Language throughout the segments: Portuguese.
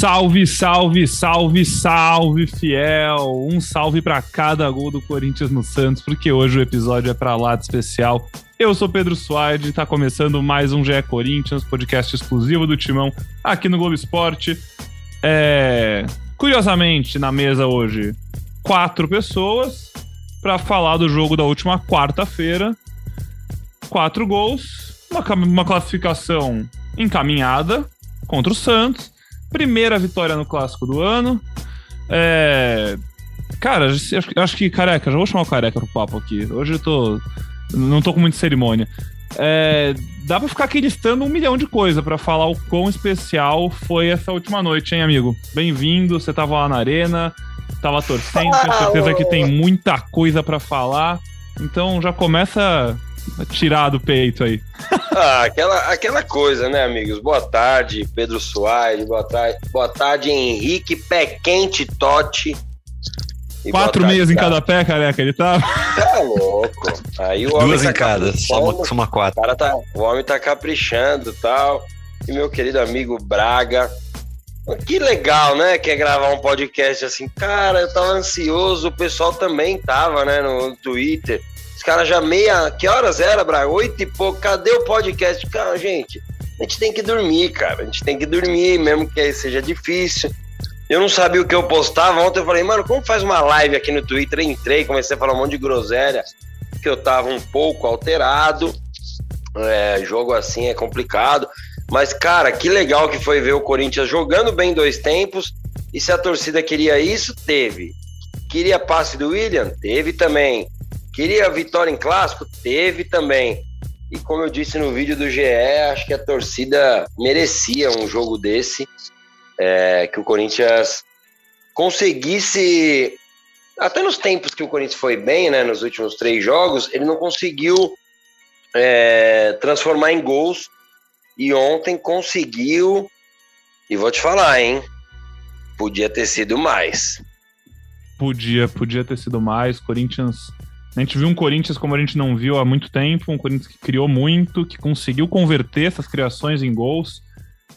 Salve, salve, salve, salve, fiel! Um salve para cada gol do Corinthians no Santos, porque hoje o episódio é para lá de especial. Eu sou Pedro Suárez e tá começando mais um GE Corinthians, podcast exclusivo do Timão aqui no Globo Esporte. É... Curiosamente, na mesa hoje, quatro pessoas para falar do jogo da última quarta-feira. Quatro gols, uma, uma classificação encaminhada contra o Santos Primeira vitória no clássico do ano. É... Cara, acho, que careca, já vou chamar o careca pro papo aqui. Hoje eu tô. Não tô com muita cerimônia. É, dá pra ficar aqui listando um milhão de coisas para falar o quão especial foi essa última noite, hein, amigo? Bem-vindo, você tava lá na arena, tava torcendo, tenho certeza que tem muita coisa para falar. Então já começa tirar do peito aí. Ah, aquela, aquela coisa, né, amigos? Boa tarde, Pedro Soares. Boa tarde, boa tarde Henrique Pé Quente Totti. Quatro meias em cada pé, careca, ele tá. Tá louco. Aí o homem Duas tá em cada, só uma quatro. O, cara tá, o homem tá caprichando tal. E meu querido amigo Braga. Que legal, né? Que é gravar um podcast assim. Cara, eu tava ansioso, o pessoal também tava, né, no Twitter. Os caras já meia. Que horas era, Braga? Oito e pouco. Cadê o podcast? Cara, gente, a gente tem que dormir, cara. A gente tem que dormir, mesmo que seja difícil. Eu não sabia o que eu postava. Ontem eu falei, mano, como faz uma live aqui no Twitter? Entrei, comecei a falar um monte de groselha, que eu tava um pouco alterado. É, jogo assim é complicado. Mas, cara, que legal que foi ver o Corinthians jogando bem dois tempos. E se a torcida queria isso, teve. Queria passe do William? Teve também. Queria vitória em clássico? Teve também. E como eu disse no vídeo do GE, acho que a torcida merecia um jogo desse, é, que o Corinthians conseguisse, até nos tempos que o Corinthians foi bem, né, nos últimos três jogos, ele não conseguiu é, transformar em gols. E ontem conseguiu, e vou te falar, hein? Podia ter sido mais. Podia, podia ter sido mais. Corinthians a gente viu um Corinthians como a gente não viu há muito tempo, um Corinthians que criou muito, que conseguiu converter essas criações em gols,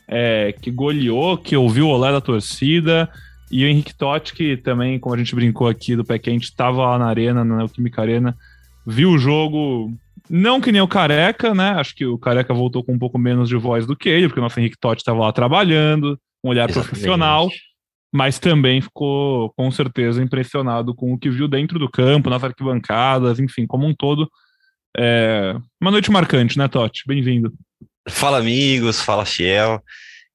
é, que goleou, que ouviu o olé da torcida, e o Henrique Totti, que também, como a gente brincou aqui do pé quente, estava lá na arena, na Neoquímica Arena, viu o jogo, não que nem o Careca, né? Acho que o Careca voltou com um pouco menos de voz do que ele, porque o nosso Henrique Totti estava lá trabalhando, um olhar Exatamente. profissional mas também ficou com certeza impressionado com o que viu dentro do campo, nas arquibancadas, enfim, como um todo. É... Uma noite marcante, né, Totti? Bem-vindo. Fala, amigos, fala, Fiel.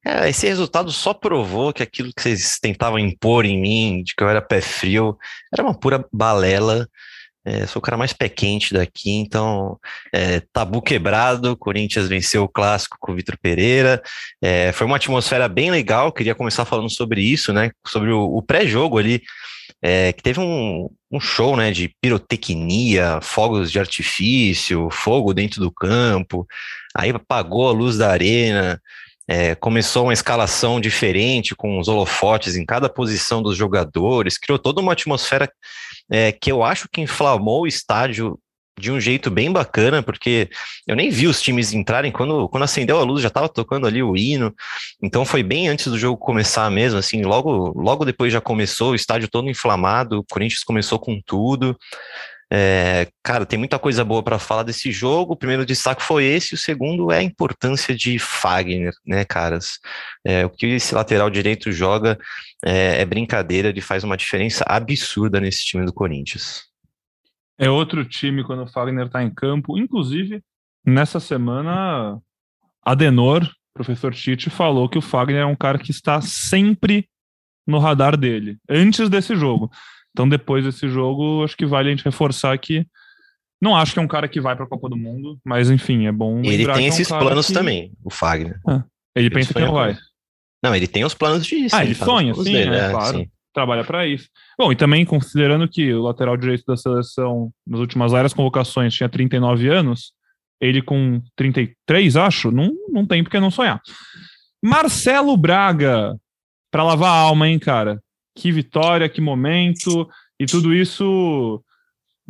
É, esse resultado só provou que aquilo que vocês tentavam impor em mim, de que eu era pé frio, era uma pura balela. É, sou o cara mais pé quente daqui, então é, tabu quebrado. Corinthians venceu o clássico com o Vitor Pereira. É, foi uma atmosfera bem legal. Queria começar falando sobre isso, né? Sobre o, o pré-jogo ali, é, que teve um, um show né, de pirotecnia, fogos de artifício, fogo dentro do campo. Aí apagou a luz da arena. É, começou uma escalação diferente, com os holofotes em cada posição dos jogadores, criou toda uma atmosfera é, que eu acho que inflamou o estádio de um jeito bem bacana, porque eu nem vi os times entrarem, quando, quando acendeu a luz já estava tocando ali o hino, então foi bem antes do jogo começar mesmo, assim, logo, logo depois já começou, o estádio todo inflamado, o Corinthians começou com tudo, é, cara, tem muita coisa boa para falar desse jogo. O primeiro destaque foi esse, o segundo é a importância de Fagner, né, caras? É, o que esse lateral direito joga é, é brincadeira, ele faz uma diferença absurda nesse time do Corinthians. É outro time quando o Fagner tá em campo. Inclusive, nessa semana, Adenor, professor Tite, falou que o Fagner é um cara que está sempre no radar dele, antes desse jogo. Então, depois desse jogo, acho que vale a gente reforçar que não acho que é um cara que vai para a Copa do Mundo, mas enfim, é bom. Ele tem é um esses planos que... também, o Fagner. Ah, ele, ele pensa que não vai. Não, ele tem os planos de Ah, ele tá sonha, sim, dele, é, claro. Sim. Trabalha para isso. Bom, e também considerando que o lateral direito da seleção nas últimas várias convocações tinha 39 anos, ele com 33, acho, não, não tem porque não sonhar. Marcelo Braga, para lavar a alma, hein, cara? Que vitória, que momento, e tudo isso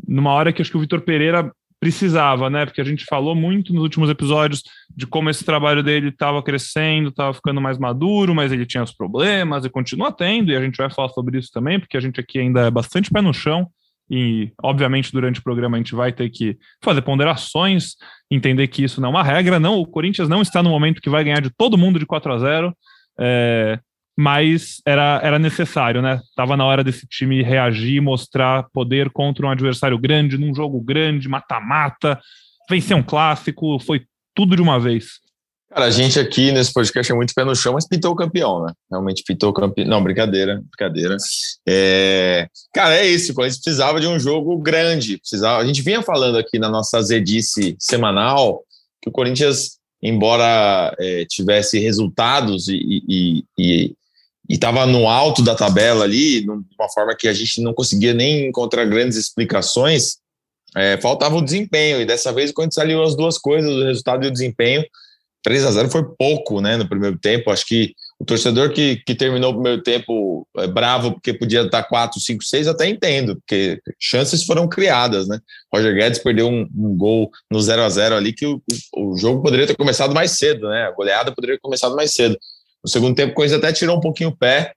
numa hora que acho que o Vitor Pereira precisava, né? Porque a gente falou muito nos últimos episódios de como esse trabalho dele estava crescendo, estava ficando mais maduro, mas ele tinha os problemas e continua tendo, e a gente vai falar sobre isso também, porque a gente aqui ainda é bastante pé no chão. E, obviamente, durante o programa a gente vai ter que fazer ponderações, entender que isso não é uma regra. Não, o Corinthians não está no momento que vai ganhar de todo mundo de 4 a 0 é, mas era, era necessário, né? Tava na hora desse time reagir, mostrar poder contra um adversário grande, num jogo grande, mata-mata, vencer um clássico, foi tudo de uma vez. Cara, a gente aqui nesse podcast é muito pé no chão, mas pintou o campeão, né? Realmente pintou o campeão. Não, brincadeira, brincadeira. É... Cara, é isso. O Corinthians precisava de um jogo grande. Precisava... A gente vinha falando aqui na nossa zedice semanal que o Corinthians, embora é, tivesse resultados e, e, e, e estava no alto da tabela ali, de uma forma que a gente não conseguia nem encontrar grandes explicações, é, faltava o desempenho. E dessa vez, quando saiu as duas coisas, o resultado e o desempenho, 3 a 0 foi pouco né, no primeiro tempo. Acho que o torcedor que, que terminou o primeiro tempo é, bravo porque podia estar 4, 5, 6, até entendo, porque chances foram criadas. Né? Roger Guedes perdeu um, um gol no 0 a 0 ali que o, o jogo poderia ter começado mais cedo, né? a goleada poderia ter começado mais cedo. No segundo tempo, Corinthians até tirou um pouquinho o pé,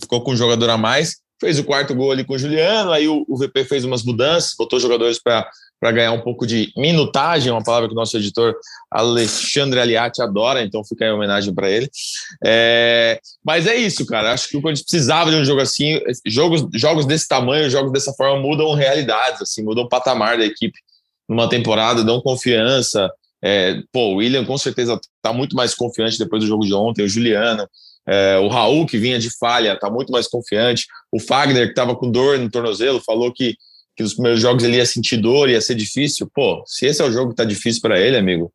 ficou com um jogador a mais, fez o quarto gol ali com o Juliano, aí o, o VP fez umas mudanças, botou jogadores para ganhar um pouco de minutagem, uma palavra que o nosso editor Alexandre Aliati adora, então fica aí a homenagem para ele. É, mas é isso, cara. Acho que o Corinthians precisava de um jogo assim. Jogos, jogos desse tamanho, jogos dessa forma mudam realidades, assim, mudam o patamar da equipe numa temporada, dão confiança, é, pô, o William com certeza está muito mais confiante depois do jogo de ontem, o Juliano, é, o Raul, que vinha de falha, está muito mais confiante. O Fagner, que estava com dor no tornozelo, falou que, que nos primeiros jogos ele ia sentir dor, ia ser difícil. Pô, se esse é o jogo que está difícil para ele, amigo,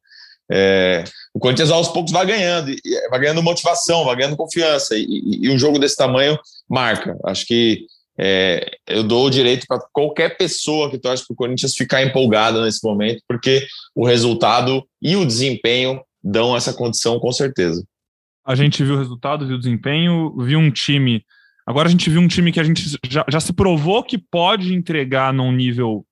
é, o Corinthians aos poucos vai ganhando, vai ganhando motivação, vai ganhando confiança. E, e, e um jogo desse tamanho marca. Acho que é, eu dou o direito para qualquer pessoa que torce para o Corinthians ficar empolgada nesse momento, porque o resultado e o desempenho dão essa condição com certeza. A gente viu o resultado, viu o desempenho, viu um time. Agora a gente viu um time que a gente já, já se provou que pode entregar num nível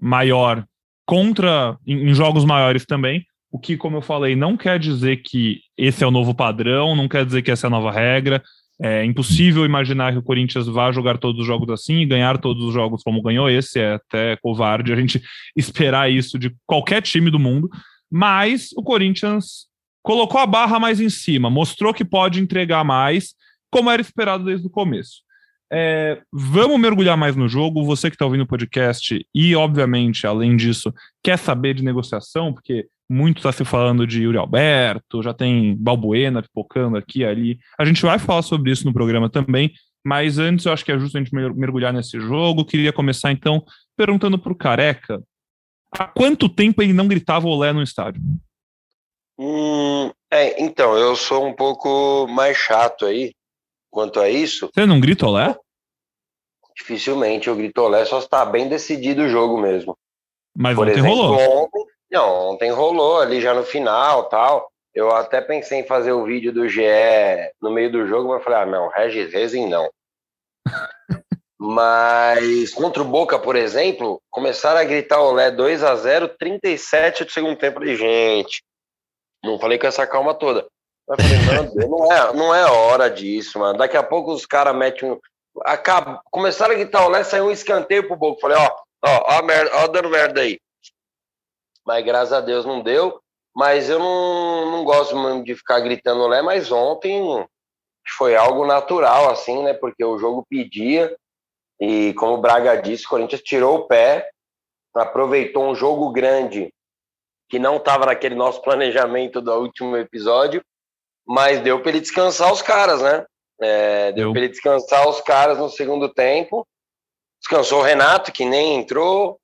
maior contra em, em jogos maiores também. O que, como eu falei, não quer dizer que esse é o novo padrão, não quer dizer que essa é a nova regra. É impossível imaginar que o Corinthians vá jogar todos os jogos assim e ganhar todos os jogos como ganhou esse. É até covarde a gente esperar isso de qualquer time do mundo. Mas o Corinthians colocou a barra mais em cima, mostrou que pode entregar mais, como era esperado desde o começo. É, vamos mergulhar mais no jogo. Você que está ouvindo o podcast e, obviamente, além disso, quer saber de negociação, porque muito está se falando de Yuri Alberto, já tem Balbuena pipocando aqui e ali. A gente vai falar sobre isso no programa também, mas antes eu acho que é justo a gente mergulhar nesse jogo. Queria começar então perguntando para o Careca há quanto tempo ele não gritava olé no estádio? Hum, é, então, eu sou um pouco mais chato aí quanto a isso. Você não grita olé? Dificilmente eu grito olé, só está bem decidido o jogo mesmo. Mas Por ontem exemplo, rolou. Ontem, não, ontem rolou ali já no final tal. Eu até pensei em fazer o vídeo do GE no meio do jogo, mas falei, ah, não, Regis Rezin não. mas contra o Boca, por exemplo, começaram a gritar olé 2 a 0 37 do segundo tempo de gente. Não falei com essa calma toda. Mas falei, não é, não é hora disso, mano. Daqui a pouco os caras metem um. Acaba... Começaram a gritar olé, saiu um escanteio pro Boca. Falei, ó, ó, ó, merda, ó, dando merda aí mas graças a Deus não deu. Mas eu não, não gosto muito de ficar gritando Lé, mas ontem foi algo natural, assim, né? Porque o jogo pedia, e como o Braga disse, o Corinthians tirou o pé, aproveitou um jogo grande que não estava naquele nosso planejamento do último episódio, mas deu para ele descansar os caras, né? É, deu para ele descansar os caras no segundo tempo. Descansou o Renato, que nem entrou.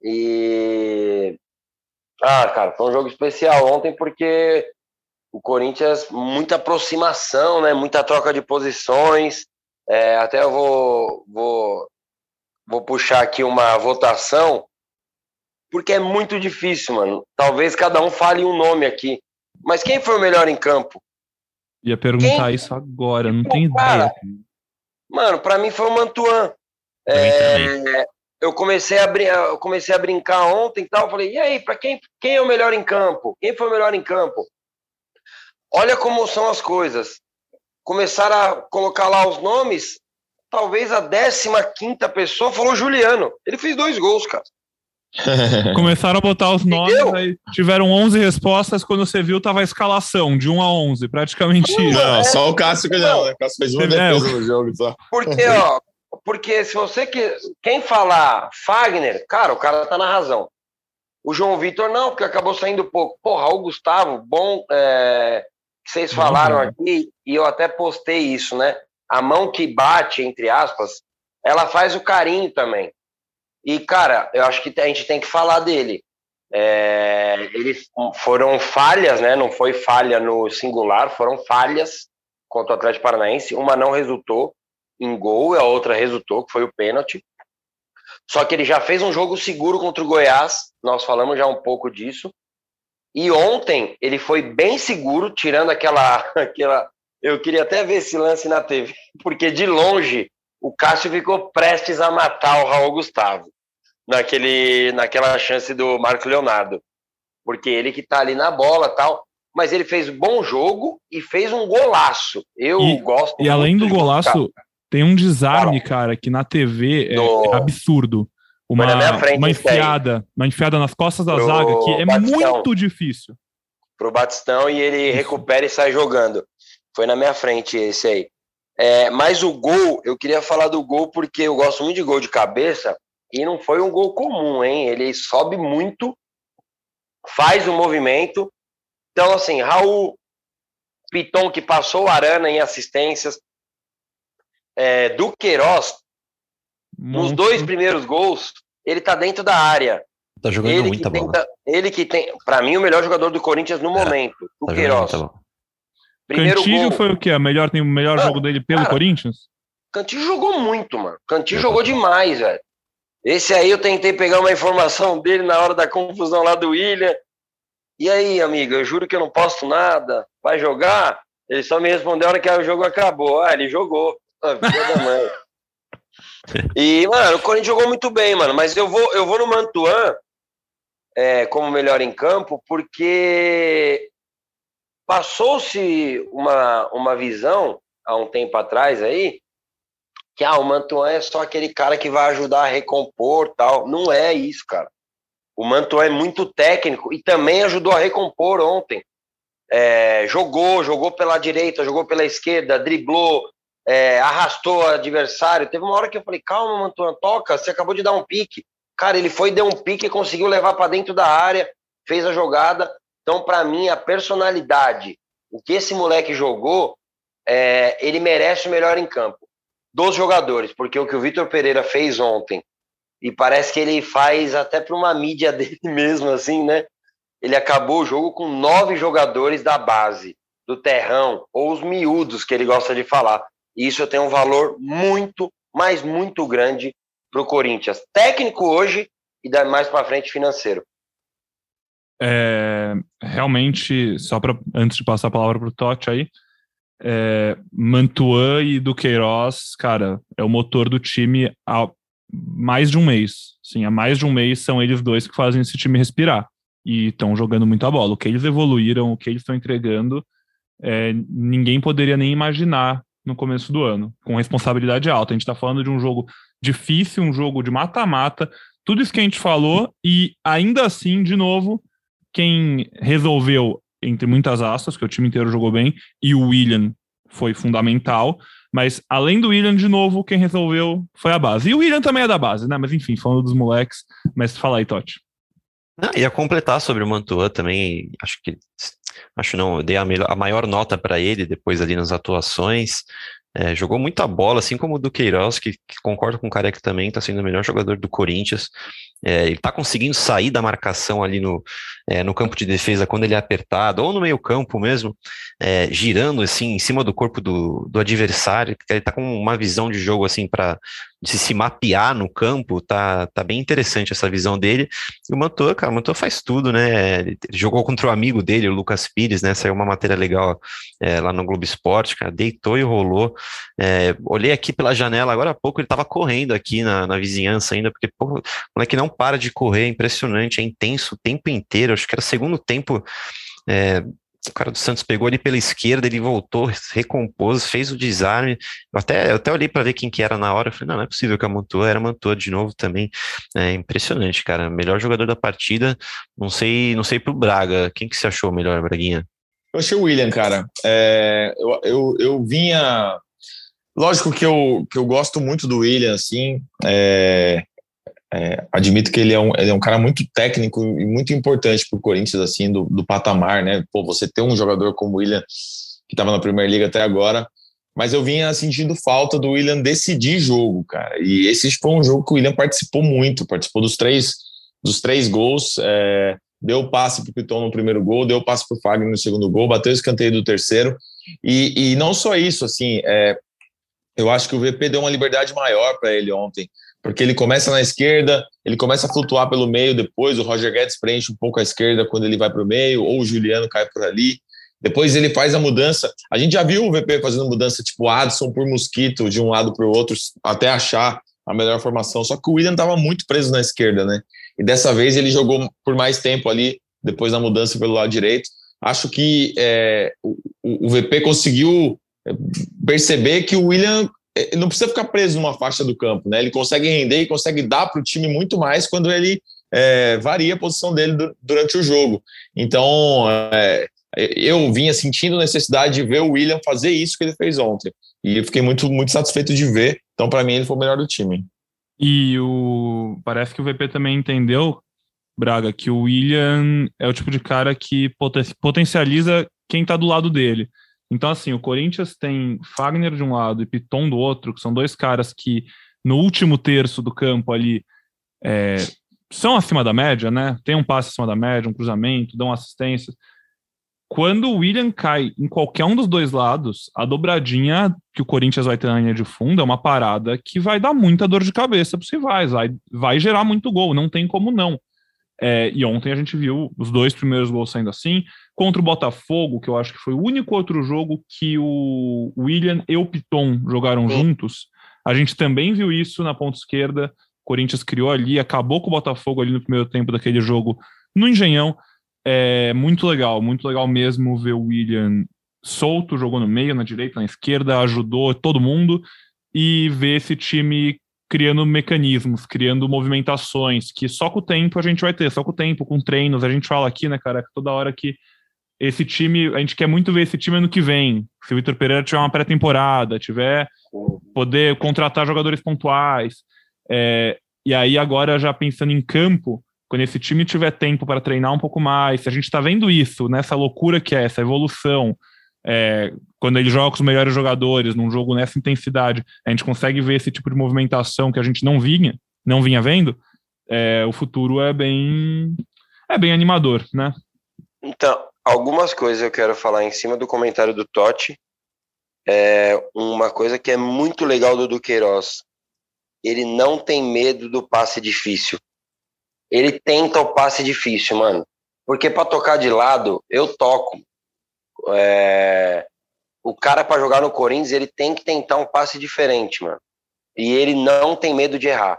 E ah, cara, foi um jogo especial ontem porque o Corinthians, muita aproximação, né? Muita troca de posições. É, até eu vou, vou, vou puxar aqui uma votação, porque é muito difícil, mano. Talvez cada um fale um nome aqui. Mas quem foi o melhor em campo? Ia perguntar quem? isso agora, não tenho ideia. Mano, para mim foi o Mantuan. É, eu comecei a, eu comecei a brincar ontem e tal. Falei, e aí, para quem, quem é o melhor em campo? Quem foi o melhor em campo? Olha como são as coisas. Começaram a colocar lá os nomes. Talvez a 15 pessoa falou Juliano. Ele fez dois gols, cara. Começaram a botar os nomes, aí tiveram 11 respostas. Quando você viu, tava a escalação de 1 a 11, praticamente não, isso. Não, só o Cássio que não. Né? O Cássio fez uma defesa no jogo só. Porque, ó, porque se você que quem falar Fagner, cara, o cara tá na razão. O João Vitor não, porque acabou saindo pouco. Porra, o Gustavo, bom é, que vocês falaram uhum. aqui e eu até postei isso, né? A mão que bate, entre aspas, ela faz o carinho também. E cara, eu acho que a gente tem que falar dele. É, eles foram falhas, né? Não foi falha no singular, foram falhas contra o Atlético Paranaense. Uma não resultou em gol, e a outra resultou, que foi o pênalti. Só que ele já fez um jogo seguro contra o Goiás, nós falamos já um pouco disso. E ontem ele foi bem seguro, tirando aquela. aquela eu queria até ver esse lance na TV, porque de longe o Cássio ficou prestes a matar o Raul Gustavo naquele, naquela chance do Marco Leonardo. Porque ele que tá ali na bola tal. Mas ele fez bom jogo e fez um golaço. Eu e, gosto. E além do golaço, tem um desarme, cara, que na TV é, no... é absurdo. Uma, frente, uma enfiada, uma enfiada nas costas da Pro zaga que é Batistão. muito difícil. Pro Batistão e ele recupera e sai jogando. Foi na minha frente esse aí. É, mas o gol, eu queria falar do gol porque eu gosto muito de gol de cabeça e não foi um gol comum, hein? Ele sobe muito, faz o um movimento. Então, assim, Raul Piton que passou o Arana em assistências, é, do Queiroz, nos dois primeiros gols, ele tá dentro da área. Tá jogando ele muita bola. Tenta, ele que tem, para mim, o melhor jogador do Corinthians no é, momento, o tá Queiroz. Primeiro Cantillo gol. foi o quê? A melhor, tem o melhor jogo dele pelo cara, Corinthians? Cantillo jogou muito, mano. Cantillo jogou demais, velho. Esse aí eu tentei pegar uma informação dele na hora da confusão lá do William. E aí, amigo, eu juro que eu não posto nada. Vai jogar? Ele só me respondeu na hora que o jogo acabou. Ah, ele jogou. A vida da mãe. E, mano, o Corinthians jogou muito bem, mano. Mas eu vou, eu vou no Mantuan é, como melhor em campo, porque passou-se uma, uma visão há um tempo atrás aí que ah, o Mantuan é só aquele cara que vai ajudar a recompor tal. Não é isso, cara. O Mantuan é muito técnico e também ajudou a recompor ontem. É, jogou, jogou pela direita, jogou pela esquerda, driblou, é, arrastou o adversário. Teve uma hora que eu falei, calma, Mantuan, toca, você acabou de dar um pique. Cara, ele foi, deu um pique e conseguiu levar para dentro da área, fez a jogada. Então, para mim, a personalidade, o que esse moleque jogou, é, ele merece o melhor em campo. Dos jogadores, porque o que o Vitor Pereira fez ontem, e parece que ele faz até para uma mídia dele mesmo, assim, né? Ele acabou o jogo com nove jogadores da base, do terrão, ou os miúdos que ele gosta de falar. E isso tem um valor muito, mas muito grande para o Corinthians. Técnico hoje e mais para frente financeiro. É, realmente, só para antes de passar a palavra para o Totti aí, é, Mantuan e Duqueiroz, cara, é o motor do time há mais de um mês. Sim, há mais de um mês são eles dois que fazem esse time respirar e estão jogando muita bola. O que eles evoluíram, o que eles estão entregando, é, ninguém poderia nem imaginar no começo do ano, com responsabilidade alta. A gente está falando de um jogo difícil, um jogo de mata-mata, tudo isso que a gente falou, e ainda assim, de novo, quem resolveu, entre muitas aspas, que o time inteiro jogou bem, e o William foi fundamental, mas além do William, de novo, quem resolveu foi a base. E o William também é da base, né? Mas enfim, falando dos moleques, mas fala aí, Totti. Não, ia completar sobre o Mantua também, acho que acho não, eu dei a, melhor, a maior nota para ele depois ali nas atuações. É, jogou muita bola, assim como o Duqueiroz, que, que concordo com o Careca também, está sendo o melhor jogador do Corinthians. É, ele está conseguindo sair da marcação ali no, é, no campo de defesa quando ele é apertado, ou no meio campo mesmo, é, girando assim em cima do corpo do, do adversário. Ele está com uma visão de jogo assim para de se mapear no campo, tá, tá bem interessante essa visão dele. E o Mantua, cara, o Mantua faz tudo, né? Ele jogou contra o amigo dele, o Lucas Pires, né? Saiu uma matéria legal é, lá no Globo Esporte, cara, deitou e rolou. É, olhei aqui pela janela, agora há pouco ele estava correndo aqui na, na vizinhança ainda, porque pô, o moleque não para de correr, é impressionante, é intenso o tempo inteiro. Acho que era segundo tempo. É, o cara do Santos pegou ali pela esquerda, ele voltou, recompôs, fez o desarme. Eu até, eu até olhei para ver quem que era na hora. Eu falei, não, não é possível que a Mantua era Mantua de novo também. É impressionante, cara. Melhor jogador da partida. Não sei, não sei pro Braga. Quem que você achou melhor, Braguinha? Eu achei o William, cara. É, eu, eu, eu vinha. Lógico que eu, que eu gosto muito do William, assim. É, é, admito que ele é, um, ele é um cara muito técnico e muito importante para o Corinthians, assim, do, do patamar, né? Pô, você ter um jogador como o William, que estava na Primeira Liga até agora, mas eu vinha sentindo falta do William decidir jogo, cara. E esse foi um jogo que o William participou muito, participou dos três, dos três gols, é, deu passe para o Piton no primeiro gol, deu passe para o Fagner no segundo gol, bateu o escanteio do terceiro. E, e não só isso, assim, é, eu acho que o VP deu uma liberdade maior para ele ontem porque ele começa na esquerda, ele começa a flutuar pelo meio depois, o Roger Guedes preenche um pouco a esquerda quando ele vai para o meio, ou o Juliano cai por ali. Depois ele faz a mudança. A gente já viu o VP fazendo mudança tipo Adson por Mosquito, de um lado para o outro, até achar a melhor formação. Só que o William estava muito preso na esquerda, né? E dessa vez ele jogou por mais tempo ali, depois da mudança pelo lado direito. Acho que é, o, o VP conseguiu perceber que o William é, não precisa ficar preso numa faixa do campo, né? Ele consegue render e consegue dar para o time muito mais quando ele é, varia a posição dele durante o jogo. Então, é, eu vinha sentindo necessidade de ver o William fazer isso que ele fez ontem. E eu fiquei muito, muito satisfeito de ver. Então, para mim, ele foi o melhor do time. E o parece que o VP também entendeu, Braga, que o William é o tipo de cara que potencializa quem está do lado dele. Então, assim, o Corinthians tem Fagner de um lado e Piton do outro, que são dois caras que no último terço do campo ali é, são acima da média, né? Tem um passe acima da média, um cruzamento, dão assistência. Quando o William cai em qualquer um dos dois lados, a dobradinha que o Corinthians vai ter na linha de fundo é uma parada que vai dar muita dor de cabeça para os rivais, vai, vai gerar muito gol, não tem como não. É, e ontem a gente viu os dois primeiros gols saindo assim. Contra o Botafogo, que eu acho que foi o único outro jogo que o William e o Piton jogaram juntos, a gente também viu isso na ponta esquerda. O Corinthians criou ali, acabou com o Botafogo ali no primeiro tempo daquele jogo no Engenhão. É muito legal, muito legal mesmo ver o William solto, jogou no meio, na direita, na esquerda, ajudou todo mundo e ver esse time criando mecanismos, criando movimentações que só com o tempo a gente vai ter, só com o tempo, com treinos. A gente fala aqui, né, cara, toda hora que esse time, a gente quer muito ver esse time ano que vem. Se o Vitor Pereira tiver uma pré-temporada, tiver poder contratar jogadores pontuais. É, e aí, agora, já pensando em campo, quando esse time tiver tempo para treinar um pouco mais, se a gente está vendo isso, nessa loucura que é essa evolução, é, quando ele joga com os melhores jogadores, num jogo nessa intensidade, a gente consegue ver esse tipo de movimentação que a gente não vinha, não vinha vendo, é, o futuro é bem é bem animador, né? Então, algumas coisas eu quero falar em cima do comentário do Totti. É uma coisa que é muito legal do Duqueiroz. Ele não tem medo do passe difícil. Ele tenta o passe difícil, mano. Porque para tocar de lado, eu toco. É... O cara para jogar no Corinthians, ele tem que tentar um passe diferente, mano. E ele não tem medo de errar.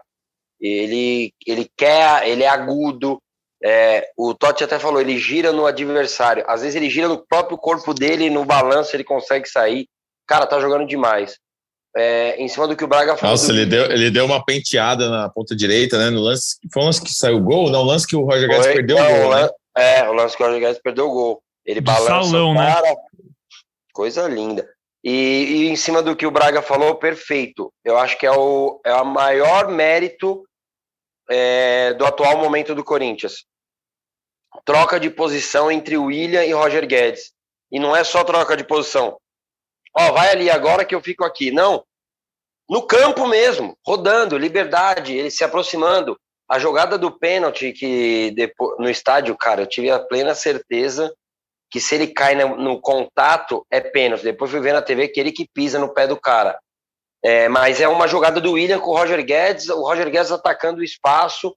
Ele, ele quer, ele é agudo, é, o Totti até falou, ele gira no adversário. Às vezes ele gira no próprio corpo dele, no balanço ele consegue sair. Cara, tá jogando demais. É, em cima do que o Braga falou. Nossa, ele, deu, ele deu uma penteada na ponta direita, né? No lance. Foi um lance que saiu o gol? Não, o lance que o Roger Guedes perdeu não, o gol. Né? É, o lance que o Roger Guedes perdeu o gol. Ele balança salão, cara. Né? Coisa linda. E, e, em cima do que o Braga falou, perfeito. Eu acho que é o, é o maior mérito é, do atual momento do Corinthians. Troca de posição entre William e Roger Guedes. E não é só troca de posição. Ó, vai ali agora que eu fico aqui. Não. No campo mesmo, rodando, liberdade, ele se aproximando. A jogada do pênalti que depois, no estádio, cara, eu tive a plena certeza que se ele cai no, no contato é pênalti. Depois fui ver na TV que ele que pisa no pé do cara. É, mas é uma jogada do William com o Roger Guedes, o Roger Guedes atacando o espaço.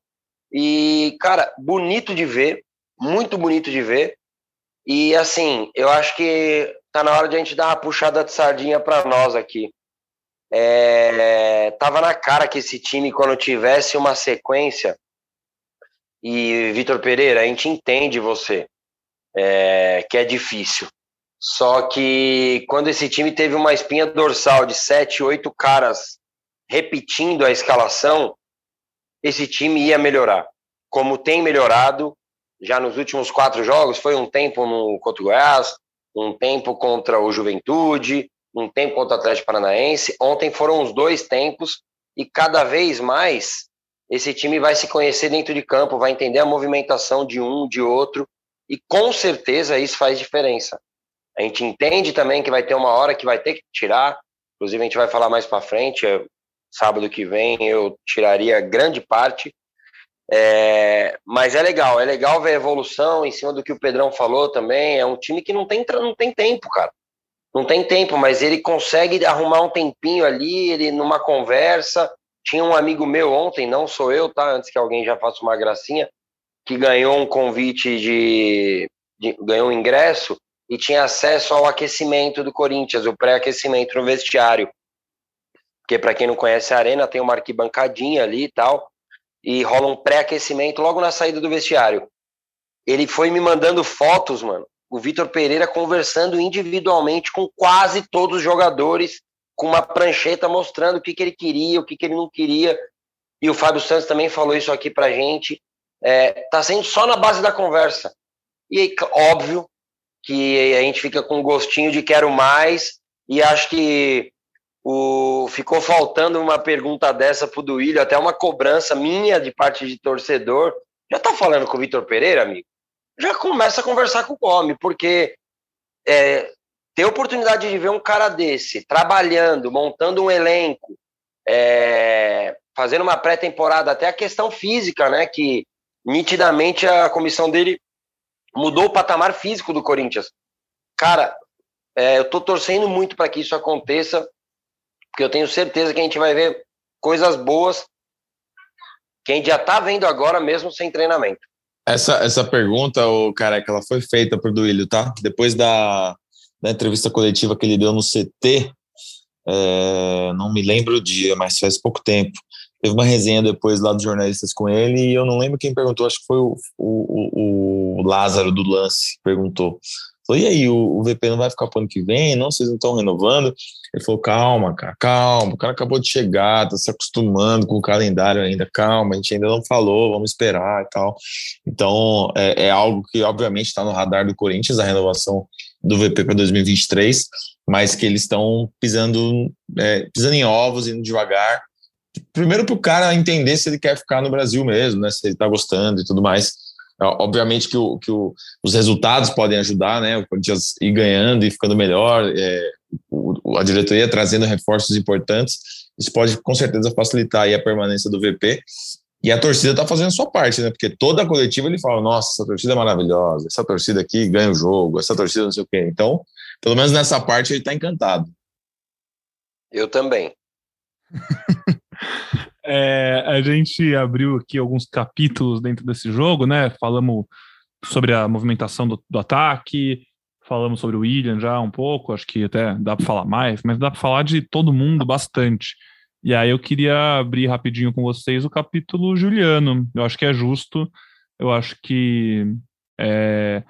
E, cara, bonito de ver, muito bonito de ver. E, assim, eu acho que tá na hora de a gente dar uma puxada de sardinha para nós aqui. É, tava na cara que esse time, quando tivesse uma sequência, e Vitor Pereira, a gente entende você, é, que é difícil. Só que quando esse time teve uma espinha dorsal de sete, oito caras repetindo a escalação, esse time ia melhorar. Como tem melhorado já nos últimos quatro jogos, foi um tempo no contra o Goiás, um tempo contra o Juventude, um tempo contra o Atlético Paranaense. Ontem foram os dois tempos e cada vez mais esse time vai se conhecer dentro de campo, vai entender a movimentação de um, de outro e com certeza isso faz diferença. A gente entende também que vai ter uma hora que vai ter que tirar, inclusive a gente vai falar mais para frente, sábado que vem eu tiraria grande parte, é, mas é legal, é legal ver a evolução em cima do que o Pedrão falou também. É um time que não tem, não tem tempo, cara. Não tem tempo, mas ele consegue arrumar um tempinho ali, ele numa conversa. Tinha um amigo meu ontem, não sou eu, tá? Antes que alguém já faça uma gracinha, que ganhou um convite de, de ganhou um ingresso e tinha acesso ao aquecimento do Corinthians, o pré-aquecimento no vestiário. Porque para quem não conhece a arena, tem uma arquibancadinha ali e tal, e rola um pré-aquecimento logo na saída do vestiário. Ele foi me mandando fotos, mano. O Vitor Pereira conversando individualmente com quase todos os jogadores, com uma prancheta mostrando o que, que ele queria, o que, que ele não queria. E o Fábio Santos também falou isso aqui pra gente. É, tá sendo só na base da conversa. E óbvio que a gente fica com gostinho de quero mais, e acho que o, ficou faltando uma pergunta dessa pro Duílio, até uma cobrança minha de parte de torcedor. Já tá falando com o Vitor Pereira, amigo? Já começa a conversar com o homem, porque é, ter oportunidade de ver um cara desse trabalhando, montando um elenco, é, fazendo uma pré-temporada, até a questão física, né? Que nitidamente a comissão dele mudou o patamar físico do Corinthians. Cara, é, eu tô torcendo muito para que isso aconteça, porque eu tenho certeza que a gente vai ver coisas boas que a gente já tá vendo agora mesmo sem treinamento. Essa, essa pergunta, o careca, ela foi feita por Duílio, tá? Depois da, da entrevista coletiva que ele deu no CT, é, não me lembro o dia, mas faz pouco tempo. Teve uma resenha depois lá dos jornalistas com ele e eu não lembro quem perguntou, acho que foi o, o, o Lázaro do Lance perguntou. Falou, e aí, o, o VP não vai ficar pro ano que vem? Não, vocês não estão renovando? Ele falou, calma, cara, calma, o cara acabou de chegar, tá se acostumando com o calendário ainda, calma, a gente ainda não falou, vamos esperar e tal. Então, é, é algo que, obviamente, está no radar do Corinthians, a renovação do VP para 2023, mas que eles estão pisando, é, pisando em ovos, indo devagar. Primeiro para o cara entender se ele quer ficar no Brasil mesmo, né? Se ele está gostando e tudo mais. Obviamente que, o, que o, os resultados podem ajudar, né? O Corinthians ir ganhando e ficando melhor, é, o, a diretoria trazendo reforços importantes, isso pode com certeza facilitar aí a permanência do VP. E a torcida está fazendo a sua parte, né? Porque toda a coletiva ele fala: nossa, essa torcida é maravilhosa, essa torcida aqui ganha o jogo, essa torcida não sei o quê. Então, pelo menos nessa parte ele está encantado. Eu também. É, a gente abriu aqui alguns capítulos dentro desse jogo, né? Falamos sobre a movimentação do, do ataque, falamos sobre o William já um pouco, acho que até dá para falar mais, mas dá para falar de todo mundo bastante. E aí eu queria abrir rapidinho com vocês o capítulo Juliano. Eu acho que é justo, eu acho que é,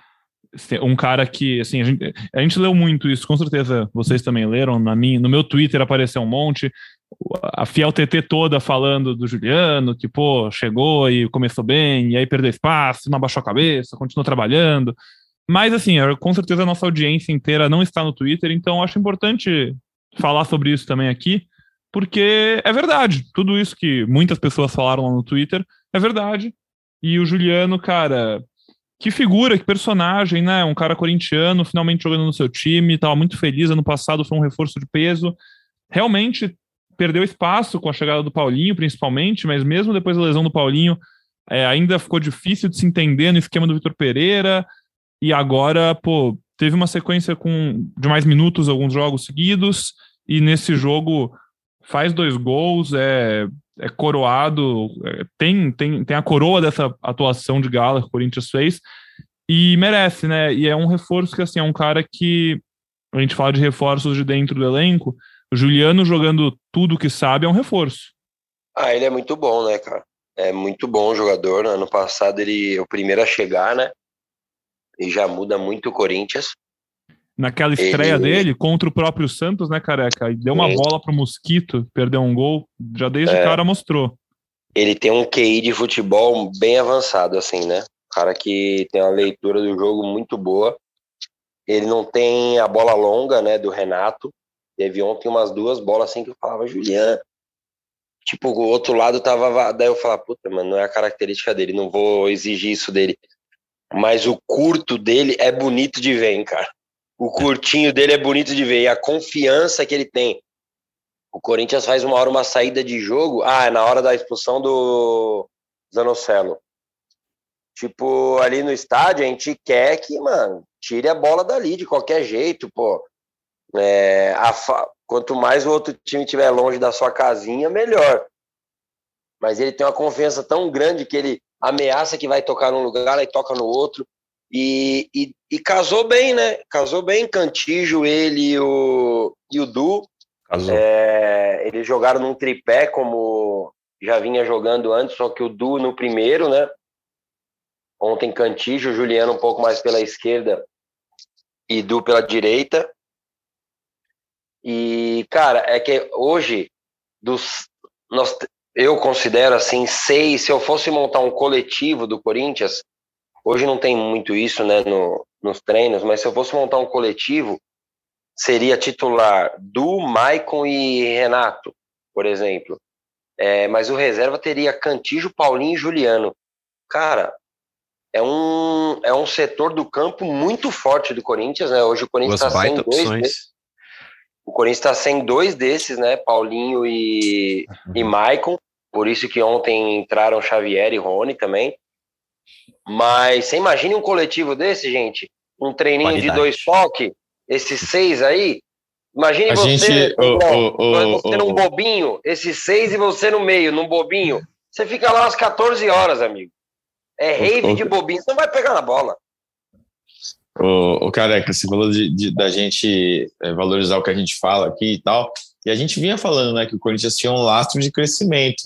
um cara que, assim, a gente, a gente leu muito isso, com certeza vocês também leram, na minha, no meu Twitter apareceu um monte, a Fiel TT toda falando do Juliano, que, pô, chegou e começou bem, e aí perdeu espaço, não abaixou a cabeça, continuou trabalhando, mas, assim, com certeza a nossa audiência inteira não está no Twitter, então acho importante falar sobre isso também aqui, porque é verdade, tudo isso que muitas pessoas falaram lá no Twitter é verdade, e o Juliano, cara, que figura, que personagem, né? Um cara corintiano, finalmente jogando no seu time, estava muito feliz. Ano passado foi um reforço de peso. Realmente perdeu espaço com a chegada do Paulinho, principalmente, mas mesmo depois da lesão do Paulinho, é, ainda ficou difícil de se entender no esquema do Vitor Pereira. E agora, pô, teve uma sequência com de mais minutos, alguns jogos seguidos, e nesse jogo faz dois gols, é, é coroado, é, tem, tem, tem a coroa dessa atuação de gala que o Corinthians fez e merece, né? E é um reforço que, assim, é um cara que a gente fala de reforços de dentro do elenco, O Juliano jogando tudo que sabe é um reforço. Ah, ele é muito bom, né, cara? É muito bom jogador. Ano passado ele é o primeiro a chegar, né? E já muda muito o Corinthians. Naquela estreia ele... dele contra o próprio Santos, né, careca? E deu uma Sim. bola pro Mosquito, perdeu um gol. Já desde é. o cara mostrou. Ele tem um QI de futebol bem avançado, assim, né? Cara que tem uma leitura do jogo muito boa. Ele não tem a bola longa, né, do Renato. Teve ontem umas duas bolas assim que eu falava, Juliano. Tipo, o outro lado tava. Daí eu falava, puta, mano, não é a característica dele, não vou exigir isso dele. Mas o curto dele é bonito de ver, hein, cara. O curtinho dele é bonito de ver. E a confiança que ele tem. O Corinthians faz uma hora uma saída de jogo. Ah, é na hora da expulsão do Zanocelo. Tipo, ali no estádio, a gente quer que, mano, tire a bola dali de qualquer jeito, pô. É, a, quanto mais o outro time estiver longe da sua casinha, melhor. Mas ele tem uma confiança tão grande que ele ameaça que vai tocar num lugar, aí toca no outro. E, e, e casou bem, né? Casou bem Cantijo, ele e o, e o Du. É, eles jogaram num tripé, como já vinha jogando antes, só que o Du no primeiro, né? Ontem Cantijo, Juliano um pouco mais pela esquerda e Du pela direita. E, cara, é que hoje, dos, nós, eu considero assim, seis, se eu fosse montar um coletivo do Corinthians, hoje não tem muito isso, né, no, nos treinos, mas se eu fosse montar um coletivo, seria titular do Maicon e Renato, por exemplo. É, mas o reserva teria Cantijo, Paulinho e Juliano. Cara, é um, é um setor do campo muito forte do Corinthians, né? Hoje o Corinthians está sem dois. O Corinthians está sem dois desses, né? Paulinho e, uhum. e Maicon. Por isso que ontem entraram Xavier e Rony também. Mas você imagine um coletivo desse, gente? Um treininho Qualidade. de dois toques, esses seis aí. Imagine a você, gente, oh, oh, você num bobinho, esses seis e você no meio, num bobinho. Você fica lá às 14 horas, amigo. É rave de bobinho, você não vai pegar na bola. O, o Careca, você falou de, de, da gente é, valorizar o que a gente fala aqui e tal. E a gente vinha falando né, que o Corinthians tinha um lastro de crescimento.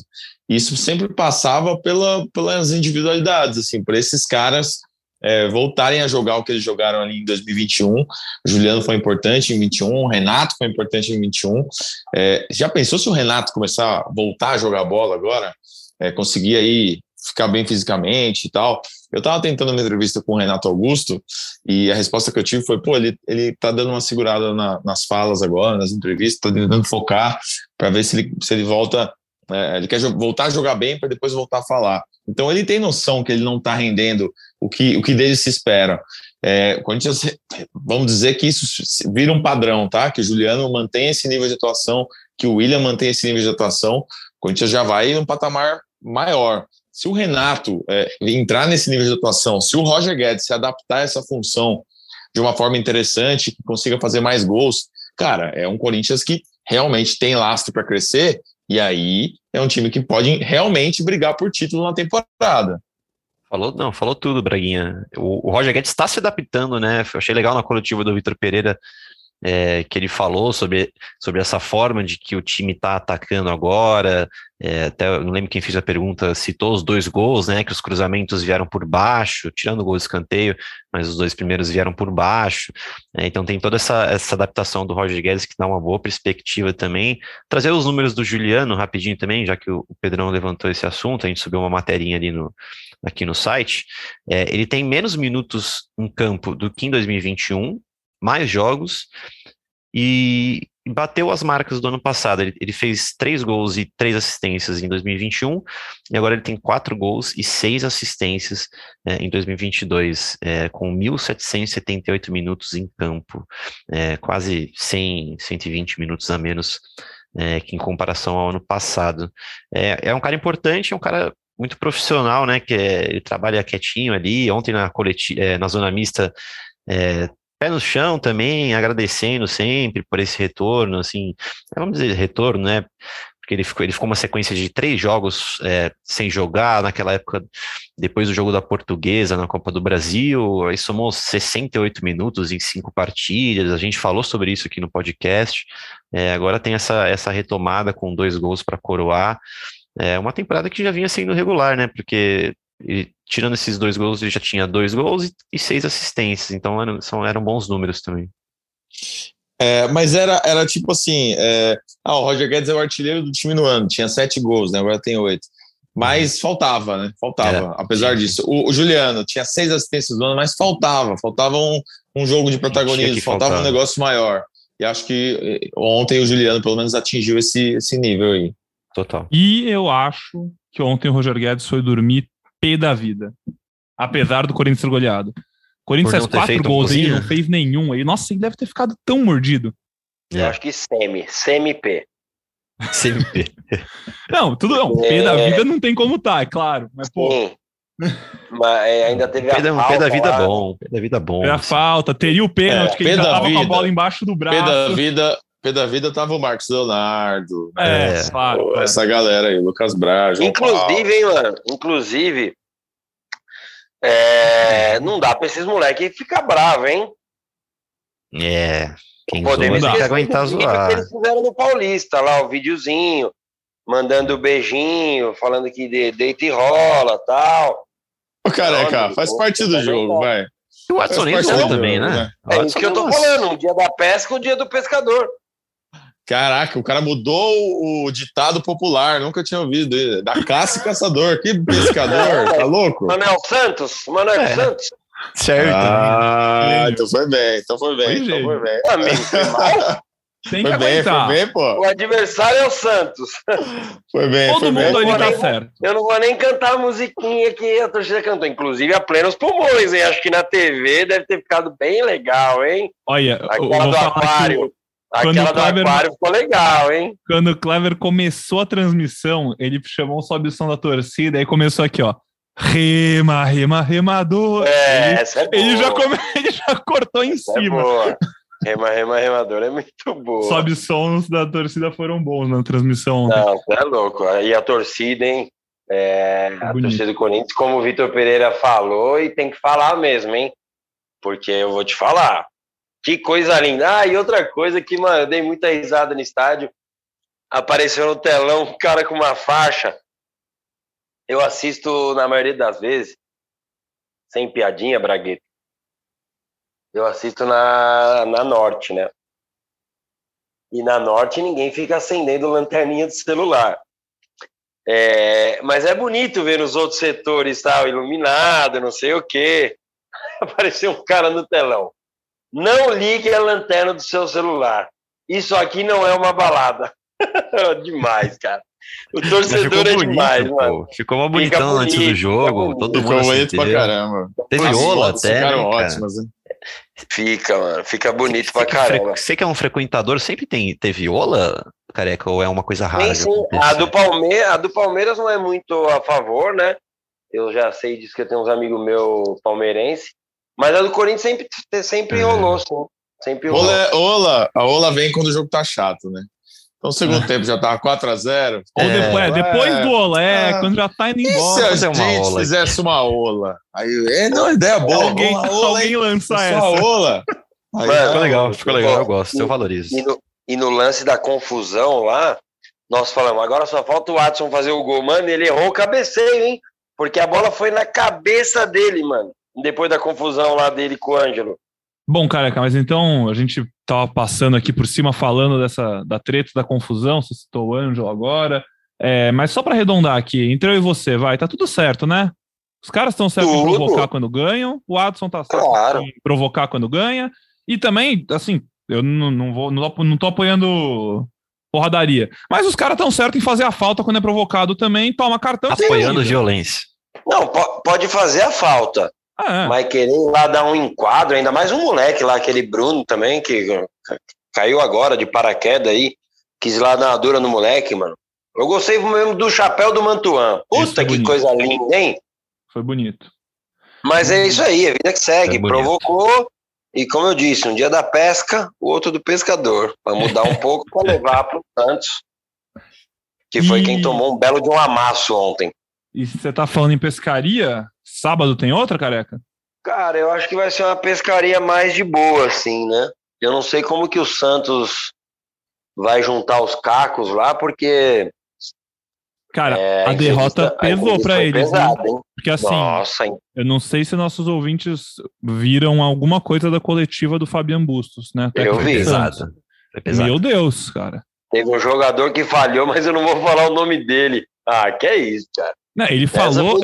Isso sempre passava pela, pelas individualidades, assim, por esses caras é, voltarem a jogar o que eles jogaram ali em 2021. O Juliano foi importante em 21, o Renato foi importante em 21. É, já pensou se o Renato começar a voltar a jogar bola agora? É, conseguir aí ficar bem fisicamente e tal. Eu estava tentando uma entrevista com o Renato Augusto e a resposta que eu tive foi: pô, ele, ele tá dando uma segurada na, nas falas agora, nas entrevistas, tá tentando focar para ver se ele, se ele volta, é, ele quer voltar a jogar bem para depois voltar a falar. Então ele tem noção que ele não está rendendo o que, o que dele se espera. É, Corinthians, vamos dizer que isso vira um padrão, tá? Que o Juliano mantém esse nível de atuação, que o William mantém esse nível de atuação, o Corinthians já vai um patamar maior se o Renato é, entrar nesse nível de atuação, se o Roger Guedes se adaptar a essa função de uma forma interessante, que consiga fazer mais gols, cara, é um Corinthians que realmente tem lastro para crescer, e aí é um time que pode realmente brigar por título na temporada. Falou, não, falou tudo, Braguinha. O, o Roger Guedes está se adaptando, né? Eu achei legal na coletiva do Vitor Pereira é, que ele falou sobre, sobre essa forma de que o time está atacando agora. É, até não lembro quem fez a pergunta, citou os dois gols, né? Que os cruzamentos vieram por baixo, tirando o gol de escanteio, mas os dois primeiros vieram por baixo. É, então tem toda essa, essa adaptação do Roger Guedes que dá uma boa perspectiva também. Trazer os números do Juliano rapidinho também, já que o, o Pedrão levantou esse assunto, a gente subiu uma materinha ali no, aqui no site. É, ele tem menos minutos em campo do que em 2021, mais jogos e bateu as marcas do ano passado. Ele, ele, fez três gols e três assistências em 2021 e agora ele tem quatro gols e seis assistências é, em 2022, é, com 1.778 minutos em campo, é, quase 100, 120 minutos a menos é, que em comparação ao ano passado. É, é, um cara importante, é um cara muito profissional, né? Que é, ele trabalha quietinho ali. Ontem na coleti é, na zona mista é, pé no chão também, agradecendo sempre por esse retorno, assim, vamos dizer retorno, né? porque ele ficou, ele ficou uma sequência de três jogos é, sem jogar, naquela época, depois do jogo da Portuguesa na Copa do Brasil, aí somou 68 minutos em cinco partidas, a gente falou sobre isso aqui no podcast, é, agora tem essa, essa retomada com dois gols para coroar, é uma temporada que já vinha sendo regular, né, porque ele, tirando esses dois gols, ele já tinha dois gols e, e seis assistências, então eram, são, eram bons números também. É, mas era, era tipo assim: é, ah, o Roger Guedes é o artilheiro do time no ano, tinha sete gols, né? Agora tem oito. Mas faltava, né? Faltava, é, apesar disso. O, o, Juliano tinha seis assistências no ano, mas faltava, faltava um, um jogo de protagonismo, faltava faltar. um negócio maior. E acho que eh, ontem o Juliano, pelo menos, atingiu esse, esse nível aí. Total. E eu acho que ontem o Roger Guedes foi dormir pé da vida. Apesar do Corinthians ser goleado. Corinthians faz quatro gols um aí, não fez nenhum aí. Nossa, ele deve ter ficado tão mordido. Eu é. acho que semi, semi-P. Semi-P. não, tudo não. É... P da vida não tem como tá, é claro. Mas, pô. Sim. Mas é, ainda teve a P da, falta. P da vida lá. bom. P da vida bom. Teve a falta, teria o pênalti, é, que ele já tava vida. com a bola embaixo do braço. P da vida. P da vida tava o Marcos Leonardo. É, é claro. Essa galera aí, Lucas Braz. Inclusive, hein, mano? Inclusive, é, não dá pra esses moleques ficar bravos, hein? É. Quem Podemos zoa, tem que aguentar zoar. Que eles fizeram no Paulista, lá, o videozinho, mandando beijinho, falando que deita e rola tal. Ô, careca, faz parte do jogo, vai. O Watson também, né? né? É isso que eu tô falando, um dia da pesca, um dia do pescador. Caraca, o cara mudou o ditado popular, nunca tinha ouvido. Da caça e caçador, que pescador, tá louco? Manuel Santos, Manuel é. Santos. Certo. Ah, então foi bem, então foi bem, então foi bem. Amigo, foi mal. Tem foi bem, foi bem, pô. O adversário é o Santos. Foi bem, Todo foi mundo bem. ali tá certo. Eu não vou nem cantar a musiquinha que a torcida cantou, inclusive a plenos pulmões, hein? Acho que na TV deve ter ficado bem legal, hein? Olha, aquela do aquário. Aquela do Kleber, aquário ficou legal, hein? Quando o Clever começou a transmissão, ele chamou o sobe som da torcida e começou aqui, ó. Rema, rema, remador. É, ele, essa é boa. Ele já, come, ele já cortou em essa é cima. É boa. Rema, rema, remador é muito boa. Sobe sons da torcida foram bons na transmissão. Não, você é louco. E a torcida, hein? É, a torcida do Corinthians, como o Vitor Pereira falou, e tem que falar mesmo, hein? Porque eu vou te falar. Que coisa linda. Ah, e outra coisa que, mano, eu dei muita risada no estádio. Apareceu no telão um cara com uma faixa. Eu assisto, na maioria das vezes, sem piadinha, Bragueta. Eu assisto na, na Norte, né? E na Norte ninguém fica acendendo lanterninha de celular. É, mas é bonito ver os outros setores tal, iluminado, não sei o quê. Apareceu um cara no telão. Não ligue a lanterna do seu celular. Isso aqui não é uma balada. demais, cara. O torcedor é bonito, demais, pô. mano. Ficou uma bonitão bonito, antes do jogo. Todo ficou mundo bonito pra caramba. Teve ola até. Ficaram né, ótimas, hein? Fica, mano. Fica bonito pra caramba. Você que é um frequentador, sempre tem, teve ola, careca? Ou é uma coisa rara? Sim, sim. A, do Palmeiras, a do Palmeiras não é muito a favor, né? Eu já sei disso que eu tenho uns amigos meus palmeirenses. Mas a do Corinthians sempre, sempre uhum. rolou, sim. Sempre rolou. Ola, é, Ola, a Ola vem quando o jogo tá chato, né? Então, o segundo é. tempo já tava 4x0. Ou depois, é, depois do Olé, é. quando já tá indo embora. E se a gente ola fizesse uma Ola? Aí, é, não, ideia boa. Alguém, ola, alguém lança essa. Ola. Aí, Mano, ficou legal, ficou legal, eu gosto, eu valorizo. E no, e no lance da confusão lá, nós falamos, agora só falta o Watson fazer o gol. Mano, ele errou o cabeceio, hein? Porque a bola foi na cabeça dele, mano depois da confusão lá dele com o Ângelo. Bom, careca, mas então a gente tava passando aqui por cima falando dessa da treta, da confusão, você citou o Ângelo agora. É, mas só para arredondar aqui, entre eu e você, vai, tá tudo certo, né? Os caras estão certos tudo. em provocar quando ganham, o Adson tá certo claro. em provocar quando ganha, e também, assim, eu não, não vou, não, não tô apoiando porradaria, mas os caras estão certos em fazer a falta quando é provocado também, toma cartão. Apoiando violência. Não, pode fazer a falta, ah, é. Mas querer lá dar um enquadro, ainda mais um moleque lá, aquele Bruno também, que caiu agora de paraquedas aí, quis lá dar uma dura no moleque, mano. Eu gostei mesmo do chapéu do Mantuan. Puta que bonito. coisa linda, hein? Foi bonito. Mas é isso aí, a vida que segue. Provocou, e como eu disse, um dia da pesca, o outro do pescador. Para mudar um pouco, para levar para o Santos. que foi E- quem tomou um belo de um amasso ontem. E você tá falando em pescaria? Sábado tem outra, careca? Cara, eu acho que vai ser uma pescaria mais de boa, assim, né? Eu não sei como que o Santos vai juntar os cacos lá, porque Cara, é, a derrota a pesou foi eles, né? pesada, hein? Porque assim, Nossa, hein? eu não sei se nossos ouvintes viram alguma coisa da coletiva do Fabian Bustos, né? Eu técnico vi. Pesado. Pesado. Meu Deus, cara. teve um jogador que falhou, mas eu não vou falar o nome dele. Ah, que é isso, cara. Não, ele falou,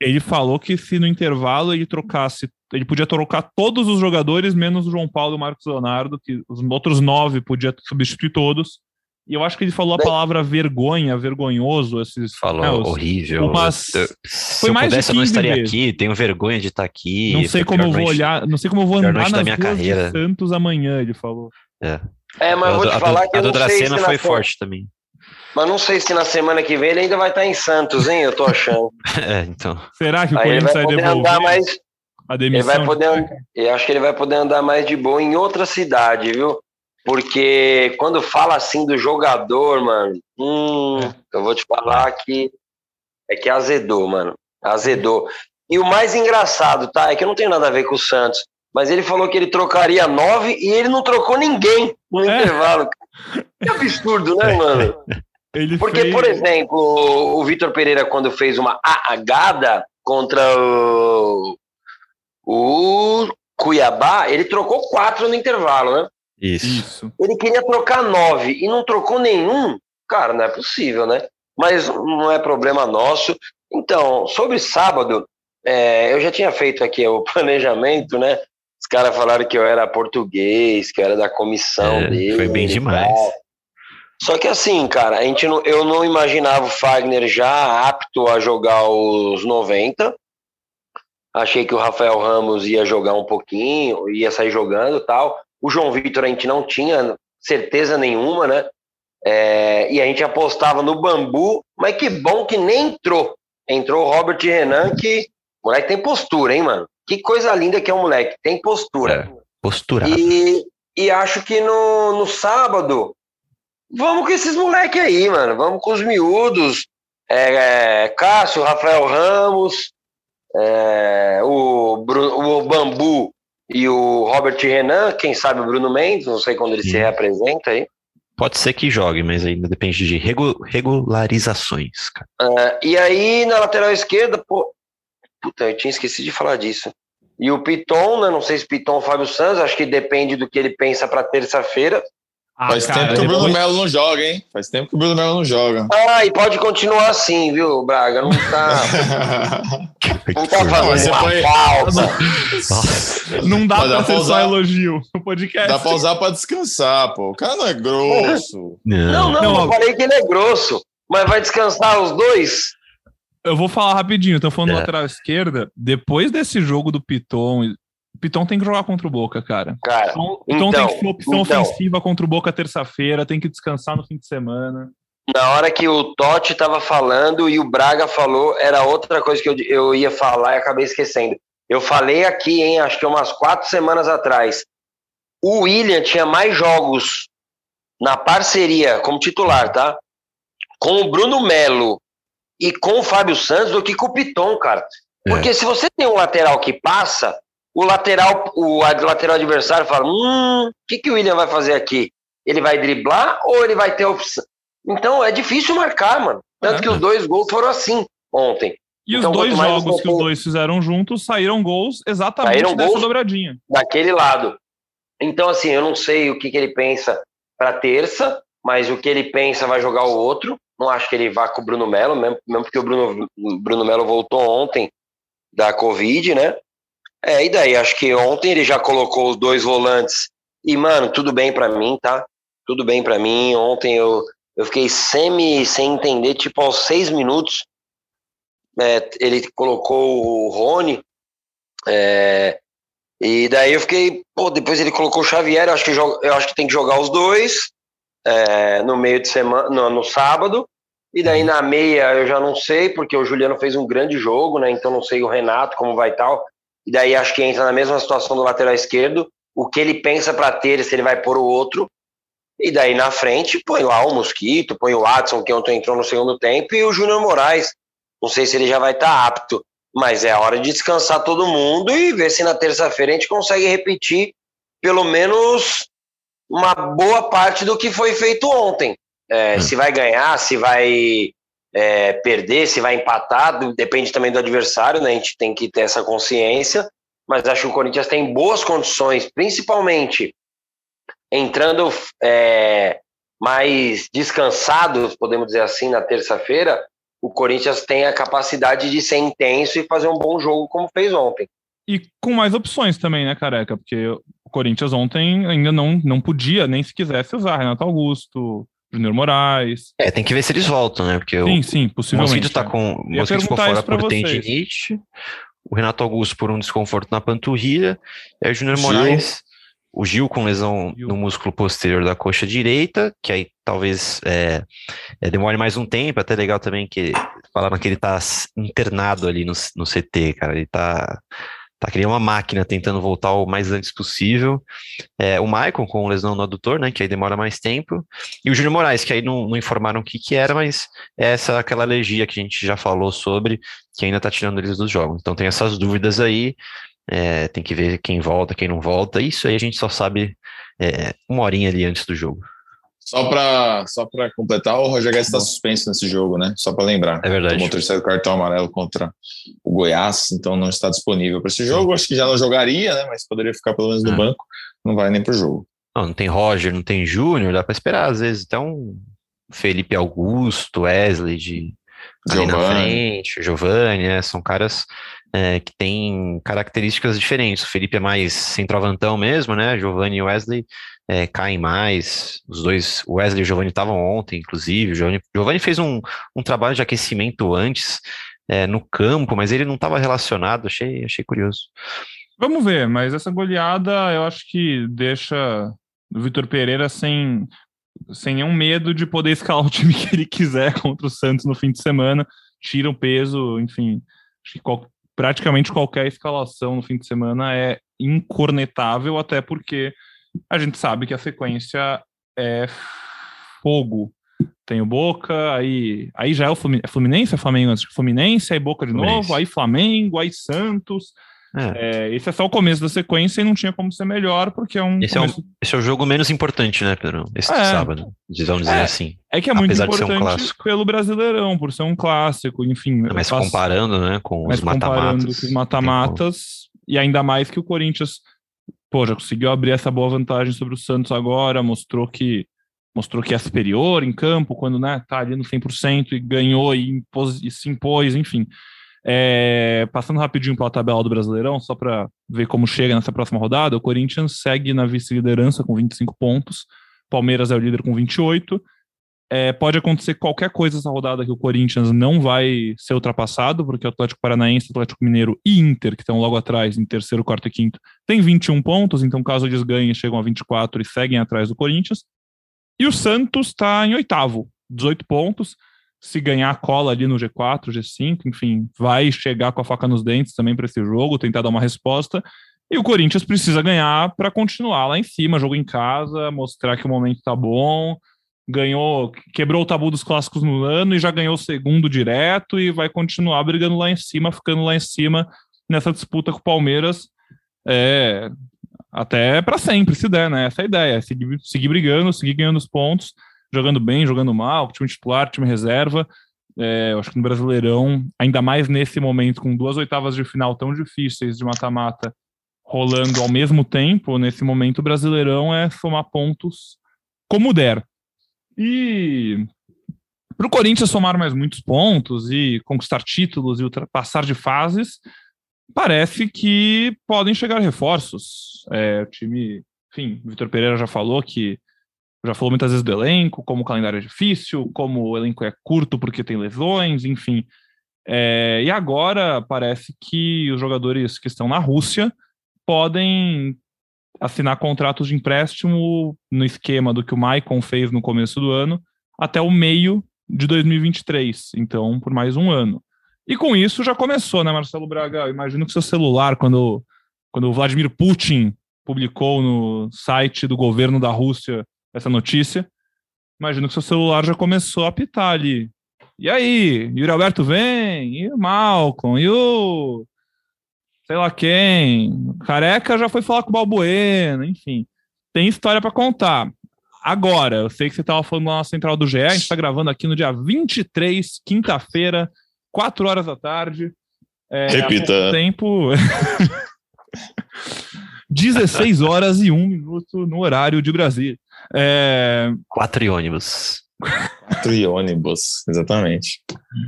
ele falou que se no intervalo ele trocasse, ele podia trocar todos os jogadores, menos o João Paulo e o Marcos Leonardo, que os outros nove podia substituir todos. E eu acho que ele falou a palavra vergonha, vergonhoso, esses. Falou né, os- horrível. umas- Eu- se foi eu mais de pudesse, eu não 15 estaria vezes. aqui. Tenho vergonha de estar aqui. Não sei a como vou noite- olhar, não sei como eu vou andar nas minha carreira. de Santos amanhã, ele falou. É, mas A eu vou do- te a falar do- que a eu do não sei Dracena se na foi forte também. Mas não sei se na semana que vem ele ainda vai estar em Santos, hein? Eu tô achando. É, então. Será que o Aí ele Corinthians vai poder devolver andar mais. a Ele demissão? vai poder. and- Eu acho que ele vai poder andar mais de boa em outra cidade, viu? Porque quando fala assim do jogador, mano, hum, eu vou te falar que é que azedou, mano. Azedou. E o mais engraçado, tá? É que eu não tenho nada a ver com o Santos. Mas ele falou que ele trocaria nove e ele não trocou ninguém no É. intervalo. Que absurdo, né, mano? Ele Porque, fez- por exemplo, o Vitor Pereira, quando fez uma agada contra o, o Cuiabá, ele trocou quatro no intervalo, né? Isso. Isso. Ele queria trocar nove e não trocou nenhum. Cara, não é possível, né? Mas não é problema nosso. Então, sobre sábado, é, eu já tinha feito aqui o planejamento, né? Os caras falaram que eu era português, que eu era da comissão É, dele. foi bem e demais. tal. Só que assim, cara, a gente não, eu não imaginava o Fagner já apto a jogar os 90. Achei que o Rafael Ramos ia jogar um pouquinho, ia sair jogando e tal. O João Vitor a gente não tinha certeza nenhuma, né? É, e a gente apostava no Bambu, mas que bom que nem entrou. Entrou o Robert Renan, que o moleque tem postura, hein, mano? Que coisa linda que é o moleque, tem postura. Posturado. E, e acho que no, no sábado, vamos com esses moleques aí, mano. Vamos com os miúdos. É, é, Cássio, Rafael Ramos, é, o, Bru- o Bambu e o Robert Renan, quem sabe o Bruno Mendes, não sei quando ele se Sim. reapresenta aí. Pode ser que jogue, mas ainda depende de regu- regularizações, cara. É, e aí, na lateral esquerda, pô. Puta, eu tinha esquecido de falar disso. E o Piton, né? Não sei se Piton ou Fábio Santos, acho que depende do que ele pensa para terça-feira. Ah, Faz cara, tempo que o Bruno depois- Melo não joga, hein? Faz tempo que o Bruno Melo não joga. Ah, e pode continuar assim, viu, Braga? Não tá, não tá Mas fazendo você uma foi- falsa. Nossa. Não dá Mas dá pra só usar- elogio. O podcast. Dá pra usar pra descansar, pô. O cara não é grosso. Não, Não. não, Não, não falei que ele é grosso. Mas vai descansar os dois? Eu vou falar rapidinho. Tô falando do É. lateral esquerda. Depois desse jogo do Piton, Piton tem que jogar contra o Boca, cara. Cara, Então, Piton então, tem que ter opção então. ofensiva contra o Boca terça-feira, tem que descansar no fim de semana. na hora que o Totti tava falando e o Braga falou, era outra coisa que eu, eu ia falar e acabei esquecendo. Eu falei aqui, hein, acho que umas quatro semanas atrás. O William tinha mais jogos na parceria como titular, tá? Com o Bruno Melo e com o Fábio Santos do que com o Piton, cara. Porque se você tem um lateral que passa, o lateral, o lateral adversário fala: hum, o que, que o William vai fazer aqui? Ele vai driblar ou ele vai ter opção? Então é difícil marcar, mano. Tanto É. que os dois gols foram assim ontem. E Então, os dois jogos você que os dois fizeram juntos saíram gols exatamente Saíram dessa gols? dobradinha. daquele lado. Então, assim, eu não sei o que, que ele pensa para terça, mas o que ele pensa vai jogar o outro. Não acho que ele vá com o Bruno Melo, mesmo, mesmo porque o Bruno, Bruno Melo voltou ontem da Covid, né? É, e daí? Acho que ontem ele já colocou os dois volantes. E, mano, tudo bem para mim, tá? Tudo bem para mim. Ontem eu, eu fiquei semi sem entender, tipo, aos seis minutos. é, ele colocou o Rony. É, e daí eu fiquei, pô, depois ele colocou o Xavier, eu acho que, joga, eu acho que tem que jogar os dois é, no meio de semana, no, no sábado. E daí na meia eu já não sei, porque o Juliano fez um grande jogo, né? Então não sei o Renato como vai tal. E daí acho que entra na mesma situação do lateral esquerdo. O que ele pensa para ter, se ele vai pôr o outro. E daí na frente põe lá o Mosquito, põe o Watson, que ontem entrou no segundo tempo, e o Júnior Moraes. Não sei se ele já vai estar tá apto, mas é hora de descansar todo mundo e ver se na terça-feira a gente consegue repetir pelo menos uma boa parte do que foi feito ontem. É, hum. Se vai ganhar, se vai é, perder, se vai empatar, depende também do adversário, né? A gente tem que ter essa consciência. Mas acho que o Corinthians tem boas condições, principalmente entrando é, mais descansado, podemos dizer assim, na terça-feira, o Corinthians tem a capacidade de ser intenso e fazer um bom jogo como fez ontem. E com mais opções também, né, Careca? Porque o Corinthians ontem ainda não, não podia, nem se quisesse usar Renato Augusto, Júnior Moraes. É, tem que ver se eles voltam, né? Porque sim, o, sim, possivelmente. O Mosquito tá com. O Mosquito ficou fora por tendinite. O Renato Augusto por um desconforto na panturrilha. E aí o Júnior Moraes o Gil com lesão Gil. no músculo posterior da coxa direita, que aí talvez é, é, demore mais um tempo, até legal também que falaram que ele tá internado ali no, no CT, cara, ele tá, tá criando uma máquina tentando voltar o mais antes possível. É, o Maicon com lesão no adutor, né, que aí demora mais tempo, e o Júnior Moraes, que aí não, não informaram o que que era, mas é essa aquela alergia que a gente já falou sobre, que ainda tá tirando eles dos jogos. Então tem essas dúvidas aí, é, tem que ver quem volta, quem não volta. Isso aí a gente só sabe é, uma horinha ali antes do jogo. Só para só completar, o Roger Guedes está suspenso nesse jogo, né? Só para lembrar. É verdade. Tomou o terceiro cartão amarelo contra o Goiás, então não está disponível para esse jogo. Acho que já não jogaria, né? Mas poderia ficar pelo menos no é. banco. Não vai nem para o jogo. Não, não tem Roger, não tem Júnior, dá para esperar às vezes. Então, Felipe Augusto, Wesley de na frente, Giovanni, né? São caras é, que tem características diferentes. O Felipe é mais centroavantão mesmo, né? Giovanni e Wesley é, caem mais. Os dois, Wesley e Giovanni estavam ontem, inclusive. Giovanni, Giovanni fez um, um trabalho de aquecimento antes é, no campo, mas ele não estava relacionado. Achei, achei curioso. Vamos ver, mas essa goleada eu acho que deixa o Vitor Pereira sem, sem nenhum medo de poder escalar o time que ele quiser contra o Santos no fim de semana. Tira o peso, enfim. Acho que qual, praticamente qualquer escalação no fim de semana é incornetável, até porque a gente sabe que a sequência é fogo. Tem o Boca, aí, aí já é o Fluminense, é Fluminense, é Flamengo antes Fluminense, aí Boca de Fluminense. novo, aí Flamengo, aí Santos. É. É, esse é só o começo da sequência e não tinha como ser melhor, porque é um. Esse, começo... é, um, esse é o jogo menos importante, né, Pedro? Esse é, sábado, vamos dizer é, assim. É que é muito importante um pelo Brasileirão, por ser um clássico, enfim. Mas faço... comparando, né, com os mata-matas. com os mata-matas, e ainda mais que o Corinthians, pô, já conseguiu abrir essa boa vantagem sobre o Santos agora, mostrou que mostrou que é superior em campo, quando né, tá ali no 100% e ganhou e, impôs, e se impôs, enfim. É, passando rapidinho pela tabela do Brasileirão, só para ver como chega nessa próxima rodada, o Corinthians segue na vice-liderança com 25 pontos, Palmeiras é o líder com 28. É, pode acontecer qualquer coisa nessa rodada que o Corinthians não vai ser ultrapassado, porque o Atlético Paranaense, Atlético Mineiro e Inter, que estão logo atrás, em terceiro, quarto e quinto, tem 21 pontos, então caso eles ganhem, chegam a 24 e seguem atrás do Corinthians. E o Santos está em oitavo, 18 pontos se ganhar cola ali no G4, G5, enfim, vai chegar com a faca nos dentes também para esse jogo, tentar dar uma resposta. E o Corinthians precisa ganhar para continuar lá em cima, jogo em casa, mostrar que o momento tá bom. Ganhou, quebrou o tabu dos clássicos no ano e já ganhou o segundo direto e vai continuar brigando lá em cima, ficando lá em cima nessa disputa com o Palmeiras. É, até para sempre, se der, né? Essa é a ideia, seguir, seguir brigando, seguir ganhando os pontos jogando bem, jogando mal, time titular, time reserva. É, eu acho que no Brasileirão, ainda mais nesse momento, com duas oitavas de final tão difíceis de mata-mata rolando ao mesmo tempo, nesse momento o Brasileirão é somar pontos como der. E para o Corinthians somar mais muitos pontos e conquistar títulos e ultrapassar de fases, parece que podem chegar reforços. É, o time, enfim, o Vitor Pereira já falou que já falou muitas vezes do elenco, como o calendário é difícil, como o elenco é curto porque tem lesões, enfim. É, e agora parece que os jogadores que estão na Rússia podem assinar contratos de empréstimo no esquema do que o Maicon fez no começo do ano até o meio de 2023, então por mais um ano. E com isso já começou, né, Marcelo Braga? Eu imagino que seu celular, quando, quando o Vladimir Putin publicou no site do governo da Rússia essa notícia, imagino que seu celular já começou a apitar ali. E aí, Yuri Alberto vem, e o Malcolm, e o sei lá quem, Careca já foi falar com o Balbuena, enfim. Tem história para contar. Agora, eu sei que você estava falando lá na central do GE, a gente está gravando aqui no dia 23, quinta-feira, 4 horas da tarde. É, Repita. Tempo. 16 horas e 1 minuto no horário de Brasília. É... Quatro ônibus. Quatro ônibus, exatamente.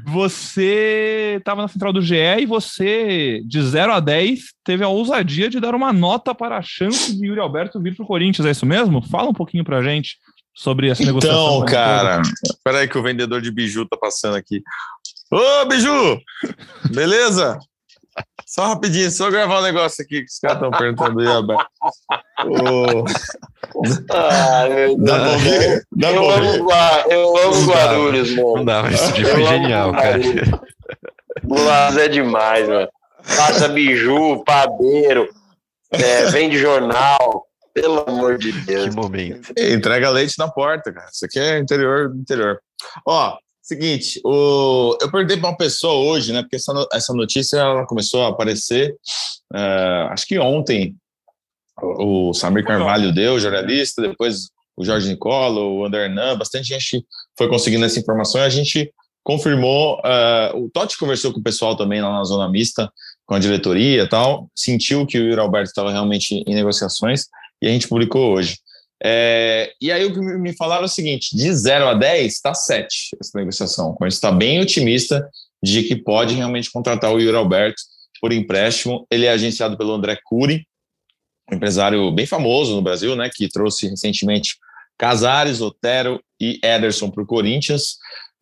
Você estava na central do GE e você, de 0 a 10, teve a ousadia de dar uma nota para a chance de Yuri Alberto vir para o Corinthians, é isso mesmo? Fala um pouquinho para a gente sobre essa então, negociação. Então, cara, espera aí que o vendedor de biju tá passando aqui. Ô, biju! Beleza? Só rapidinho, só gravar um negócio aqui que os caras estão perguntando aí, Alberto. Oh. Ah, meu Deus. Dá pra? Dá eu, amo, eu amo Guarulhos, mano. Não dá, mas isso foi genial, cara. Guarulhos é demais, mano. Passa biju, padeiro, é, vende jornal. Pelo amor de Deus. Que momento. Entrega leite na porta, cara. Isso aqui é interior do interior. Ó, Seguinte, o, eu perguntei para uma pessoa hoje, né? Porque essa, essa notícia ela começou a aparecer, uh, acho que ontem. O, o Samir Carvalho deu, jornalista, depois o Jorge Nicola, o André Hernan, bastante gente foi conseguindo essa informação e a gente confirmou. Uh, o Totti conversou com o pessoal também lá na zona mista, com a diretoria e tal, sentiu que o Yuri Alberto estava realmente em negociações e a gente publicou hoje. É, e aí o que me falaram é o seguinte: de 0 a 10 está 7 essa negociação. A gente está bem otimista de que pode realmente contratar o Yuri Alberto por empréstimo. Ele é agenciado pelo André Cury, um empresário bem famoso no Brasil, né, que trouxe recentemente Casares, Otero e Ederson para o Corinthians.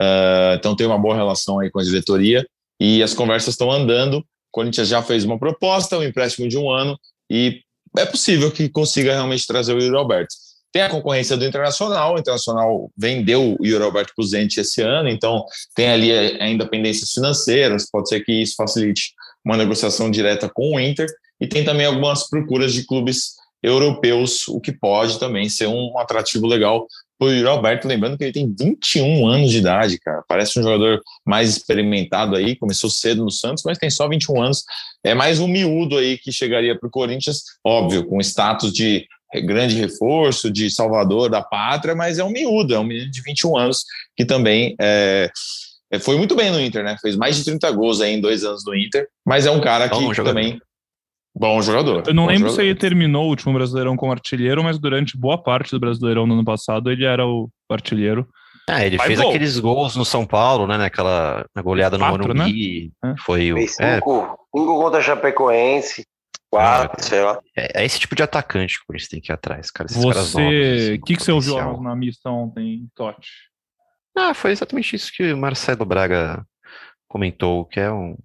Uh, então tem uma boa relação aí com a diretoria e as conversas estão andando. O Corinthians já fez uma proposta, um empréstimo de um ano e é possível que consiga realmente trazer o Yuri Alberto. Tem a concorrência do Internacional, o Internacional vendeu o Yuri Alberto para o Zenit esse ano, então tem ali ainda pendências financeiras, pode ser que isso facilite uma negociação direta com o Inter, e tem também algumas procuras de clubes europeus, o que pode também ser um atrativo legal para o Yuri Alberto, lembrando que ele tem 21 anos de idade, cara. Parece um jogador mais experimentado aí, começou cedo no Santos, mas tem só 21 anos. É mais um miúdo aí que chegaria para o Corinthians, óbvio, com status de grande reforço, de salvador da pátria, mas é um miúdo, é um menino de 21 anos que também é, é, foi muito bem no Inter, né? Fez mais de 30 gols aí em dois anos no Inter, mas é um cara que também Bom jogador. Eu não lembro jogador. se ele terminou o último Brasileirão como artilheiro, mas durante boa parte do Brasileirão no ano passado ele era o artilheiro. Ah, ele fez gol. aqueles gols no São Paulo, né? Naquela na goleada Quatro, no Morumbi. Né? Foi o. Fez é. cinco, cinco contra Chapecoense. Quatro, sei lá. É, é, esse tipo de atacante que o Corinthians tem que ir atrás, cara. Esses você. O que, que você ouviu na mista ontem, Totti? Ah, foi exatamente isso que o Marcelo Braga comentou, que é um,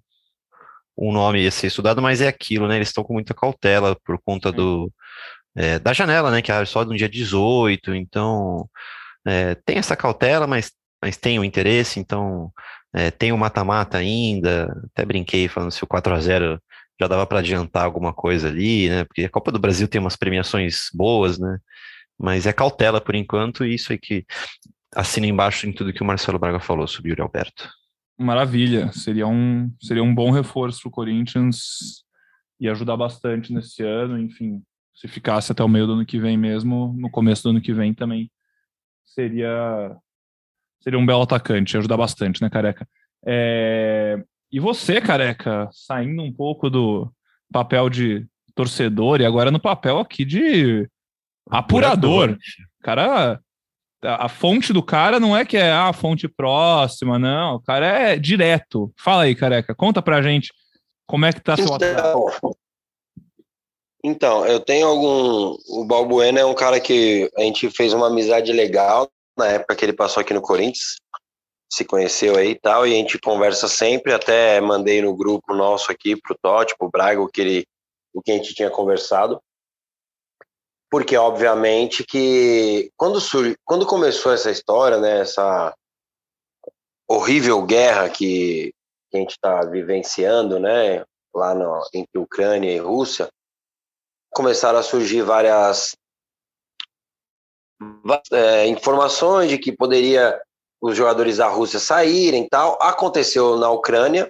um nome a ser estudado, mas é aquilo, né? Eles estão com muita cautela por conta do, é, da janela, né? Que é só no dia 18, então é, tem essa cautela, mas, mas tem o interesse, então é, tem o mata-mata ainda. Até brinquei falando se o 4 a 0 já dava para adiantar alguma coisa ali, né? Porque a Copa do Brasil tem umas premiações boas, né? Mas é cautela por enquanto, e isso aí que assina embaixo em tudo que o Marcelo Braga falou sobre o Yuri Alberto. Maravilha, seria um, seria um bom reforço para o Corinthians e ajudar bastante nesse ano, enfim, se ficasse até o meio do ano que vem mesmo, no começo do ano que vem também seria seria um belo atacante, ajudar bastante, né, Careca? É... E você, Careca, saindo um pouco do papel de torcedor e agora no papel aqui de apurador. apurador. Cara, a fonte do cara não é que é a fonte próxima, não. O cara é direto. Fala aí, careca. Conta pra gente como é que tá seu então, Então, eu tenho algum. O Balbuena é um cara que a gente fez uma amizade legal na época que ele passou aqui no Corinthians. Se conheceu aí e tal, e a gente conversa sempre. Até mandei no grupo nosso aqui pro Totti, pro Braga, o que, ele, o que a gente tinha conversado porque obviamente que quando, sur... quando começou essa história, né, essa horrível guerra que, que a gente está vivenciando, né, lá no, entre Ucrânia e Rússia, começaram a surgir várias é, informações de que poderia os jogadores da Rússia saírem e tal. Aconteceu na Ucrânia,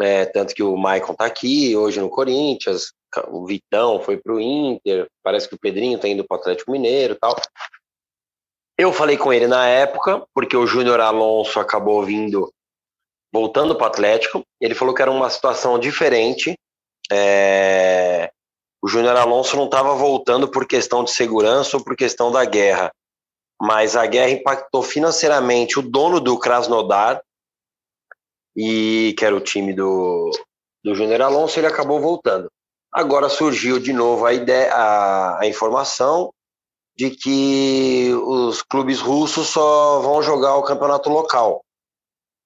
é, tanto que o Maicon tá aqui hoje no Corinthians, o Vitão foi pro Inter, parece que o Pedrinho tá indo pro Atlético Mineiro tal. Eu falei com ele na época, porque o Júnior Alonso acabou vindo, voltando para o Atlético. Ele falou que era uma situação diferente. É... O Júnior Alonso não estava voltando por questão de segurança ou por questão da guerra, mas a guerra impactou financeiramente o dono do Krasnodar, e que era o time do, do Júnior Alonso, ele acabou voltando. Agora surgiu de novo a ideia, a, a informação de que os clubes russos só vão jogar o campeonato local.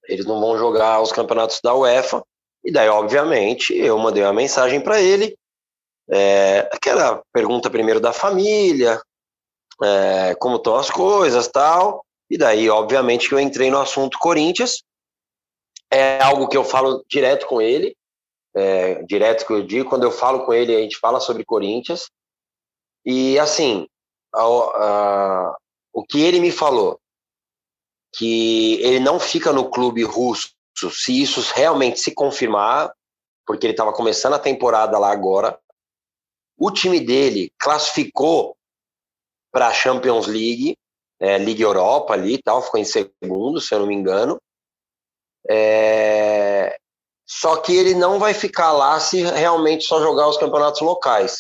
Eles não vão jogar os campeonatos da UEFA. E daí, obviamente, eu mandei uma mensagem para ele. É, aquela pergunta primeiro da família, é, como estão as coisas tal. E daí, obviamente, que eu entrei no assunto Corinthians. É algo que eu falo direto com ele. É, direto que eu digo, quando eu falo com ele, a gente fala sobre Corinthians. E assim, o que ele me falou, que ele não fica no clube russo se isso realmente se confirmar, porque ele estava começando a temporada lá agora. O time dele classificou para a Champions League, é, Liga Europa ali tal, ficou em segundo, se eu não me engano. É... Só que ele não vai ficar lá se realmente só jogar os campeonatos locais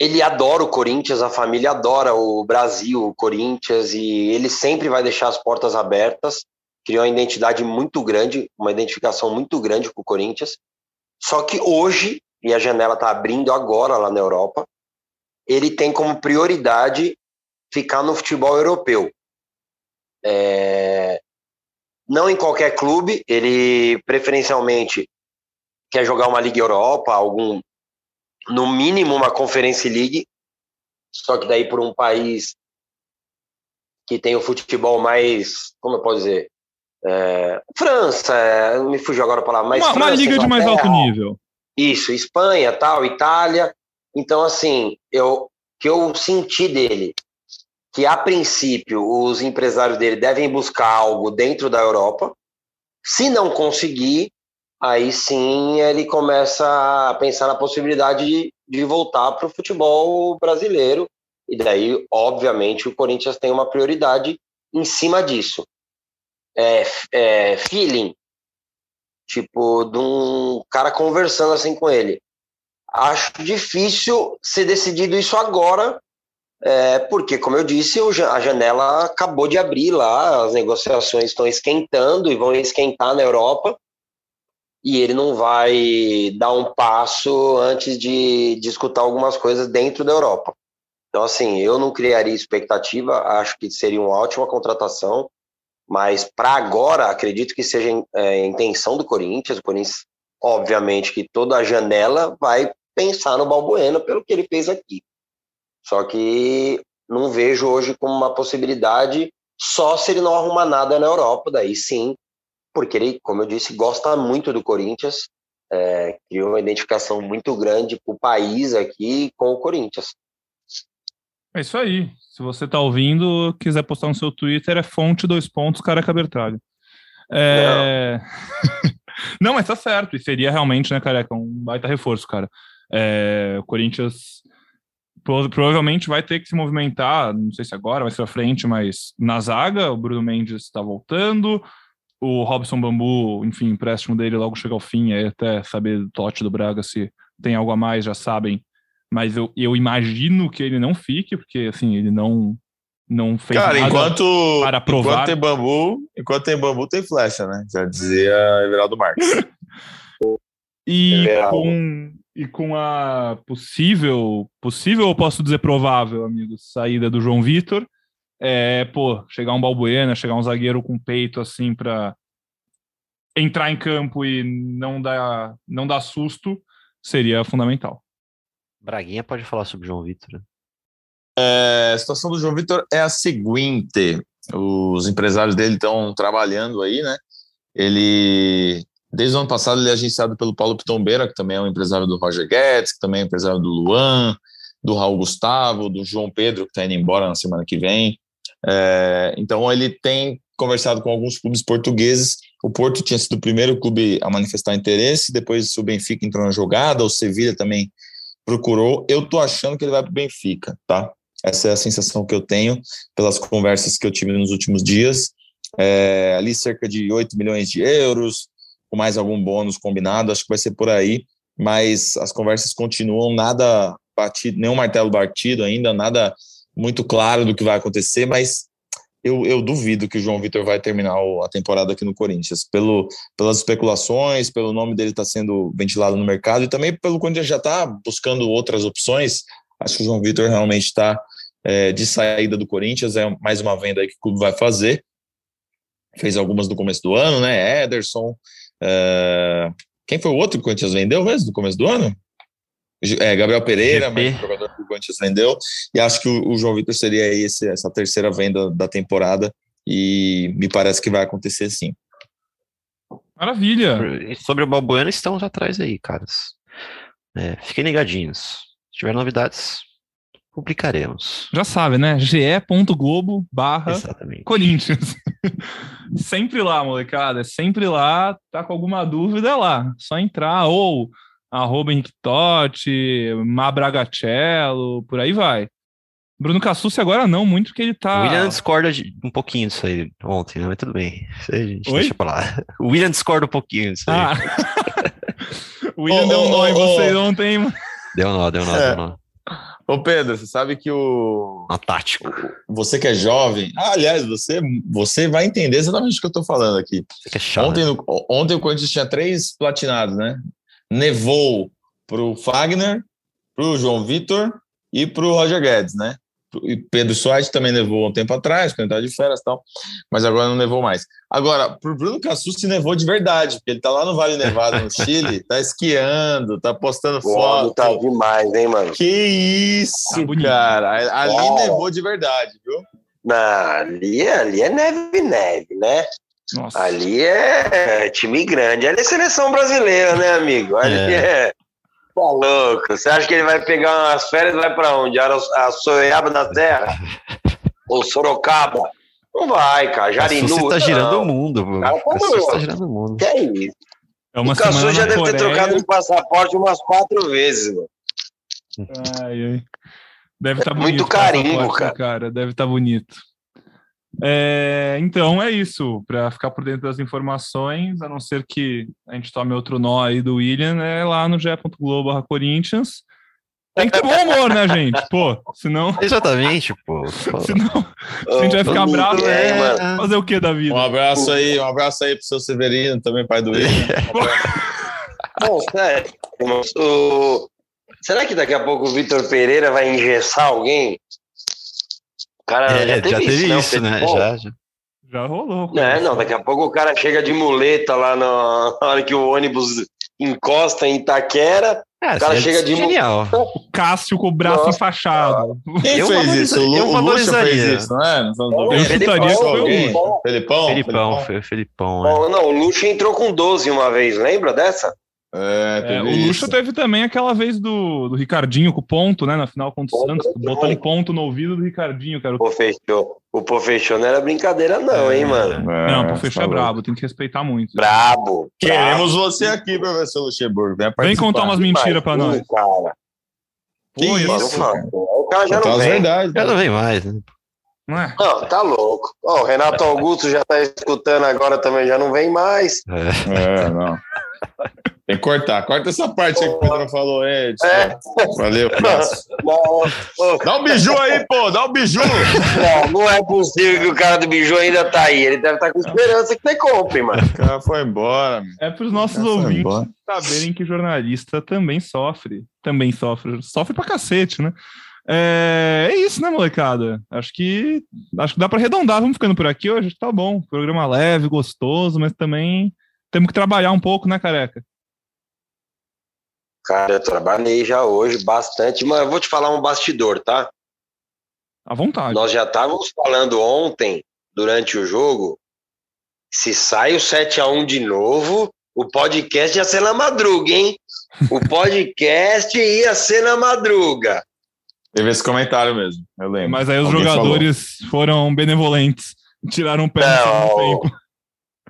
ele adora o Corinthians, a família adora o Brasil, o Corinthians, e ele sempre vai deixar as portas abertas. Criou uma identidade muito grande, uma identificação muito grande com o Corinthians. Só que hoje, e a janela está abrindo agora lá na Europa, ele tem como prioridade ficar no futebol europeu. É... Não em qualquer clube, ele preferencialmente quer jogar uma Liga Europa, algum no mínimo uma Conference League, só que daí por um país que tem o futebol mais, como eu posso dizer, é, França, é, me fugiu agora a palavra, mas uma, França, uma liga de mais alto nível. Isso, Espanha, tal, Itália. Então, assim, eu que eu senti dele que a princípio os empresários dele devem buscar algo dentro da Europa. Se não conseguir, aí sim ele começa a pensar na possibilidade de, de voltar para o futebol brasileiro. E daí, obviamente, o Corinthians tem uma prioridade em cima disso. É, é, feeling, tipo, de um cara conversando assim com ele. Acho difícil ser decidido isso agora, é, porque, como eu disse, a janela acabou de abrir lá, as negociações estão esquentando e vão esquentar na Europa e ele não vai dar um passo antes de, de escutar algumas coisas dentro da Europa. Então, assim, eu não criaria expectativa, acho que seria uma ótima contratação, mas para agora, acredito que seja é, a intenção do Corinthians. O Corinthians, obviamente, que toda a janela vai pensar no Balbuena pelo que ele fez aqui. Só que não vejo hoje como uma possibilidade só se ele não arrumar nada na Europa, daí sim porque ele, como eu disse, gosta muito do Corinthians, é, criou uma identificação muito grande para o país aqui com o Corinthians. É isso aí. Se você está ouvindo, quiser postar no seu Twitter, é fonte dois pontos, careca Bertralho. É... Não. Não, mas tá certo. E seria realmente, né, careca, um baita reforço, cara. É... O Corinthians provavelmente vai ter que se movimentar, não sei se agora, vai ser à frente, mas na zaga, o Bruno Mendes está voltando, o Robson Bambu, enfim, empréstimo dele logo chega ao fim, aí até saber do Totti do Braga se tem algo a mais, já sabem. Mas eu, eu imagino que ele não fique, porque assim, ele não não fez Cara, nada enquanto, para provar. Enquanto tem bambu, enquanto tem bambu, tem flecha, né? Já dizia Everaldo Marques. e com, e com a possível, possível ou posso dizer provável, amigos, saída do João Vitor, é, pô, chegar um Balbuena, chegar um zagueiro com peito assim para entrar em campo e não dar, não dar susto seria fundamental. Braguinha pode falar sobre o João Vitor. É, a situação do João Vitor é a seguinte: os empresários dele estão trabalhando aí, né? Ele, desde o ano passado, ele é agenciado pelo Paulo Pitombeira, que também é um empresário do Roger Guedes, que também é empresário do Luan, do Raul Gustavo, do João Pedro, que está indo embora na semana que vem. É, então ele tem conversado com alguns clubes portugueses. O Porto tinha sido o primeiro clube a manifestar interesse, depois o Benfica entrou na jogada, o Sevilha também procurou. Eu tô achando que ele vai para o Benfica, tá? Essa é a sensação que eu tenho pelas conversas que eu tive nos últimos dias. É, ali cerca de 8 milhões de euros, com mais algum bônus combinado, acho que vai ser por aí, mas as conversas continuam, nada batido, nenhum martelo batido ainda, nada muito claro do que vai acontecer, mas eu, eu duvido que o João Vitor vai terminar a temporada aqui no Corinthians, pelo, pelas especulações, pelo nome dele estar tá sendo ventilado no mercado e também pelo Corinthians já está buscando outras opções. Acho que o João Vitor realmente está é, de saída do Corinthians, é mais uma venda que o clube vai fazer. Fez algumas no começo do ano, né? Ederson. É... Quem foi o outro que o Corinthians vendeu mesmo no começo do ano? É, Gabriel Pereira, mas o jogador que o Corinthians vendeu. E acho que o, o João Vitor seria esse, essa terceira venda da temporada. E me parece que vai acontecer sim. Maravilha! Sobre o Balbuena, estamos atrás aí, caras. É, fiquem ligadinhos. Se tiver novidades, publicaremos. Já sabe, né? ge.globo barra Corinthians. sempre lá, molecada. É sempre lá. Tá com alguma dúvida é lá. Só entrar. Ou arroba Henrique Totti, Mabragacello, por aí vai. Bruno Cassucci agora não, muito porque ele tá. O William discorda de, um pouquinho disso aí ontem, né? mas tudo bem. Isso aí a gente Oi? deixa pra lá. O William discorda um pouquinho disso aí. Ah. o William oh, deu um nó oh, em vocês oh. ontem. Deu nó, deu nó, é. deu nó. Ô Pedro, você sabe que o. Uma tática. Você que é jovem. Ah, aliás, você, você vai entender exatamente o que eu tô falando aqui. Você que é chato, ontem, né? no, ontem o Corinthians tinha três platinados, né? nevou para o Fagner, para o João Vitor e para o Roger Guedes, né? E Pedro Soares também nevou um tempo atrás, quando estava de férias e tal, mas agora não nevou mais. Agora, para o Bruno Cassucci nevou de verdade, porque ele está lá no Vale Nevado, no Chile, está esquiando, está postando foto. Tá demais, hein, mano? Que isso, tá cara! Ali é. nevou de verdade, viu? Não, ali, ali é neve, neve, né? Nossa. Ali é time grande. Ali é seleção brasileira, né, amigo? Ali é. é... Tá louco. Você acha que ele vai pegar umas férias e vai pra onde? A Soiaba da Terra? Ou Sorocaba? Não vai, cara. Jarinu. Você tá girando não. o mundo, mano. Cara, tá girando o mundo. Que é isso? É uma o Caçu já deve Coreia. ter trocado de passaporte umas quatro vezes, mano. Ai, ai. Deve estar tá é bonito. Muito carinho, cara. cara. Deve estar tá bonito. É, então é isso, para ficar por dentro das informações, a não ser que a gente tome outro nó aí do William, é lá no ge.globo Corinthians. Tem que ter bom humor, né, gente? Pô, senão. Exatamente, pô. senão a gente vai ficar bravo. É, fazer o que da vida? Um abraço aí, um abraço aí pro seu Severino, também pai do William. Bom, sério, o... será que daqui a pouco o Vitor Pereira vai engessar alguém? Cara é, já teve, já teve isso, isso né? Já, já. já rolou. É, não, daqui a pouco o cara chega de muleta lá na hora que o ônibus encosta em Itaquera. É, o cara chega de genial. O Cássio com o braço Nossa, enfaixado. Quem eu fez isso? O, eu valorizaria. Fez isso, não é? Não eu chutaria foi o Felipão. Felipão, foi o Felipão. É. Não, o Luxo entrou com 12 uma vez, lembra dessa? É, é, o Luxo teve também aquela vez do, do Ricardinho com ponto, né? Na final contra o Santos, botando ponto no ouvido do Ricardinho, cara. O fechou. O pô fechou não era brincadeira, não, hein, mano? É, não, o pô fechou é brabo, tem que respeitar muito. Brabo. Queremos brabo. você aqui, professor Luxemburgo. Vem, vem contar umas mentiras pra nós. Cara. Que Pô, isso, O cara já não vem. Verdade, já não vem mais, né? Não, é? não, tá louco. o Renato Augusto já tá escutando agora também, já não vem mais. É, é não. Tem que cortar. Corta essa parte aí que o Pedro falou. É, é. Valeu, Dá um biju aí, pô. Dá um biju. Não, não é possível que o cara do biju ainda tá aí. Ele deve estar tá com esperança que você compre, mano. O cara foi embora. É para os nossos ouvintes saberem que jornalista também sofre. Também sofre. Sofre pra cacete, né? É, é isso, né, molecada? Acho que acho que dá para arredondar. Vamos ficando por aqui hoje. Tá bom. Programa leve, gostoso, mas também temos que trabalhar um pouco, né, careca? Cara, eu trabalhei já hoje bastante, mas eu vou te falar um bastidor, tá? À vontade. Nós já estávamos falando ontem, durante o jogo, se sai o 7 a 1 de novo, o podcast ia ser na madruga, hein? O podcast ia ser na madruga. Teve esse comentário mesmo, eu lembro. Mas aí os Alguém jogadores falou. foram benevolentes, tiraram o pé no tempo.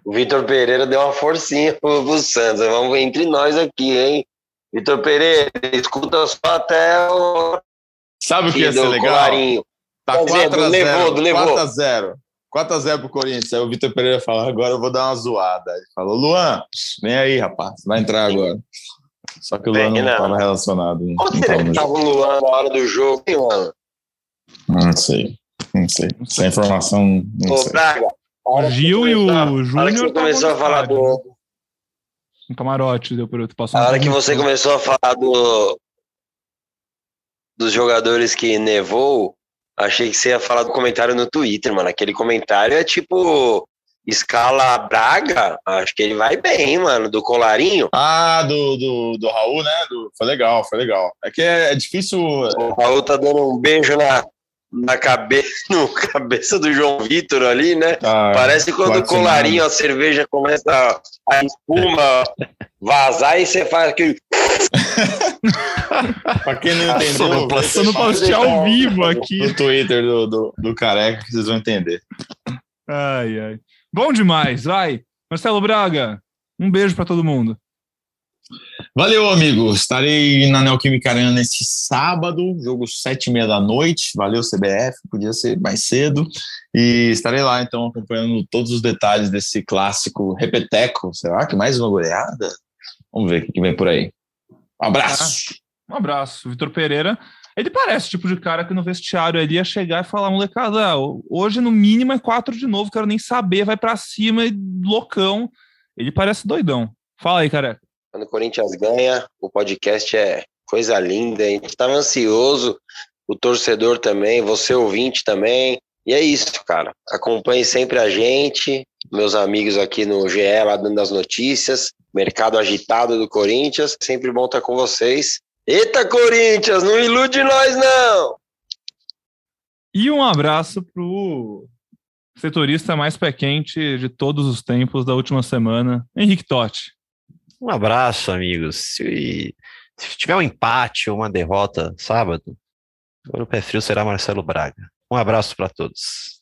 O Vitor Pereira deu uma forcinha pro, pro Santos. Vamos entre nós aqui, hein? Vitor Pereira, escuta só até o. Sabe o que ia ser legal? Colarinho. Tá 4x0. 4x0 pro Corinthians. Aí o Vitor Pereira fala: agora eu vou dar uma zoada. Ele falou: Luan, vem aí, rapaz, vai entrar agora. Só que o Luan não estava relacionado. Onde ele estava o Luan na hora do jogo, hein, mano? Não sei. Não sei. Essa informação. Não Ô, sei. Braga. O Gil e o Júnior. você começou a falar do. Um camarote, deu por outro. A hora que você começou a falar do. Dos jogadores que nevou, achei que você ia falar do comentário no Twitter, mano. Aquele comentário é tipo escala Braga, acho que ele vai bem, mano, do colarinho. Ah, do, do, do Raul, né? Do, foi legal, foi legal. É que é, é difícil. O Raul tá dando um beijo na, na cabeça, no cabeça do João Vitor ali, né? Ah, Parece quando o colarinho, a cerveja começa a, espuma vazar e você faz aquele. pra quem não entendeu, passando para ao vivo aqui. No Twitter do, do, do careca que vocês vão entender. Ai, ai. Bom demais, vai. Marcelo Braga, um beijo para todo mundo. Valeu, amigo. Estarei na Neoquímica Arena neste sábado, jogo sete e meia da noite. Valeu, CBF. Podia ser mais cedo. E estarei lá, então, acompanhando todos os detalhes desse clássico repeteco. Será que mais uma goleada? Vamos ver o que vem por aí. Um abraço. Um abraço. Vitor Pereira ele parece o tipo de cara que no vestiário ali ia chegar e falar, molecada, hoje no mínimo é quatro de novo, quero nem saber, vai para cima, loucão. Ele parece doidão. Fala aí, cara. Quando o Corinthians ganha, o podcast é coisa linda, a gente estava ansioso, o torcedor também, você ouvinte também. E é isso, cara. Acompanhe sempre a gente, meus amigos aqui no GE, lá dando as notícias, mercado agitado do Corinthians. Sempre bom estar com vocês. Eita, Corinthians, não ilude nós, não! E um abraço pro setorista mais pé quente de todos os tempos da última semana, Henrique Totti. Um abraço, amigos. Se, se tiver um empate ou uma derrota sábado, o pé frio será Marcelo Braga. Um abraço para todos.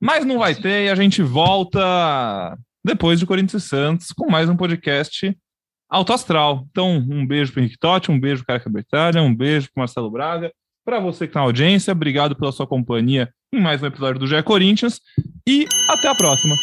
Mas não vai ter e a gente volta depois de Corinthians e Santos com mais um podcast Alto Astral. Então, um beijo para Henrique Totti, um beijo para a Bertalha, um beijo para Marcelo Braga. Para você que está na audiência, obrigado pela sua companhia em mais um episódio do GE Corinthians e até a próxima.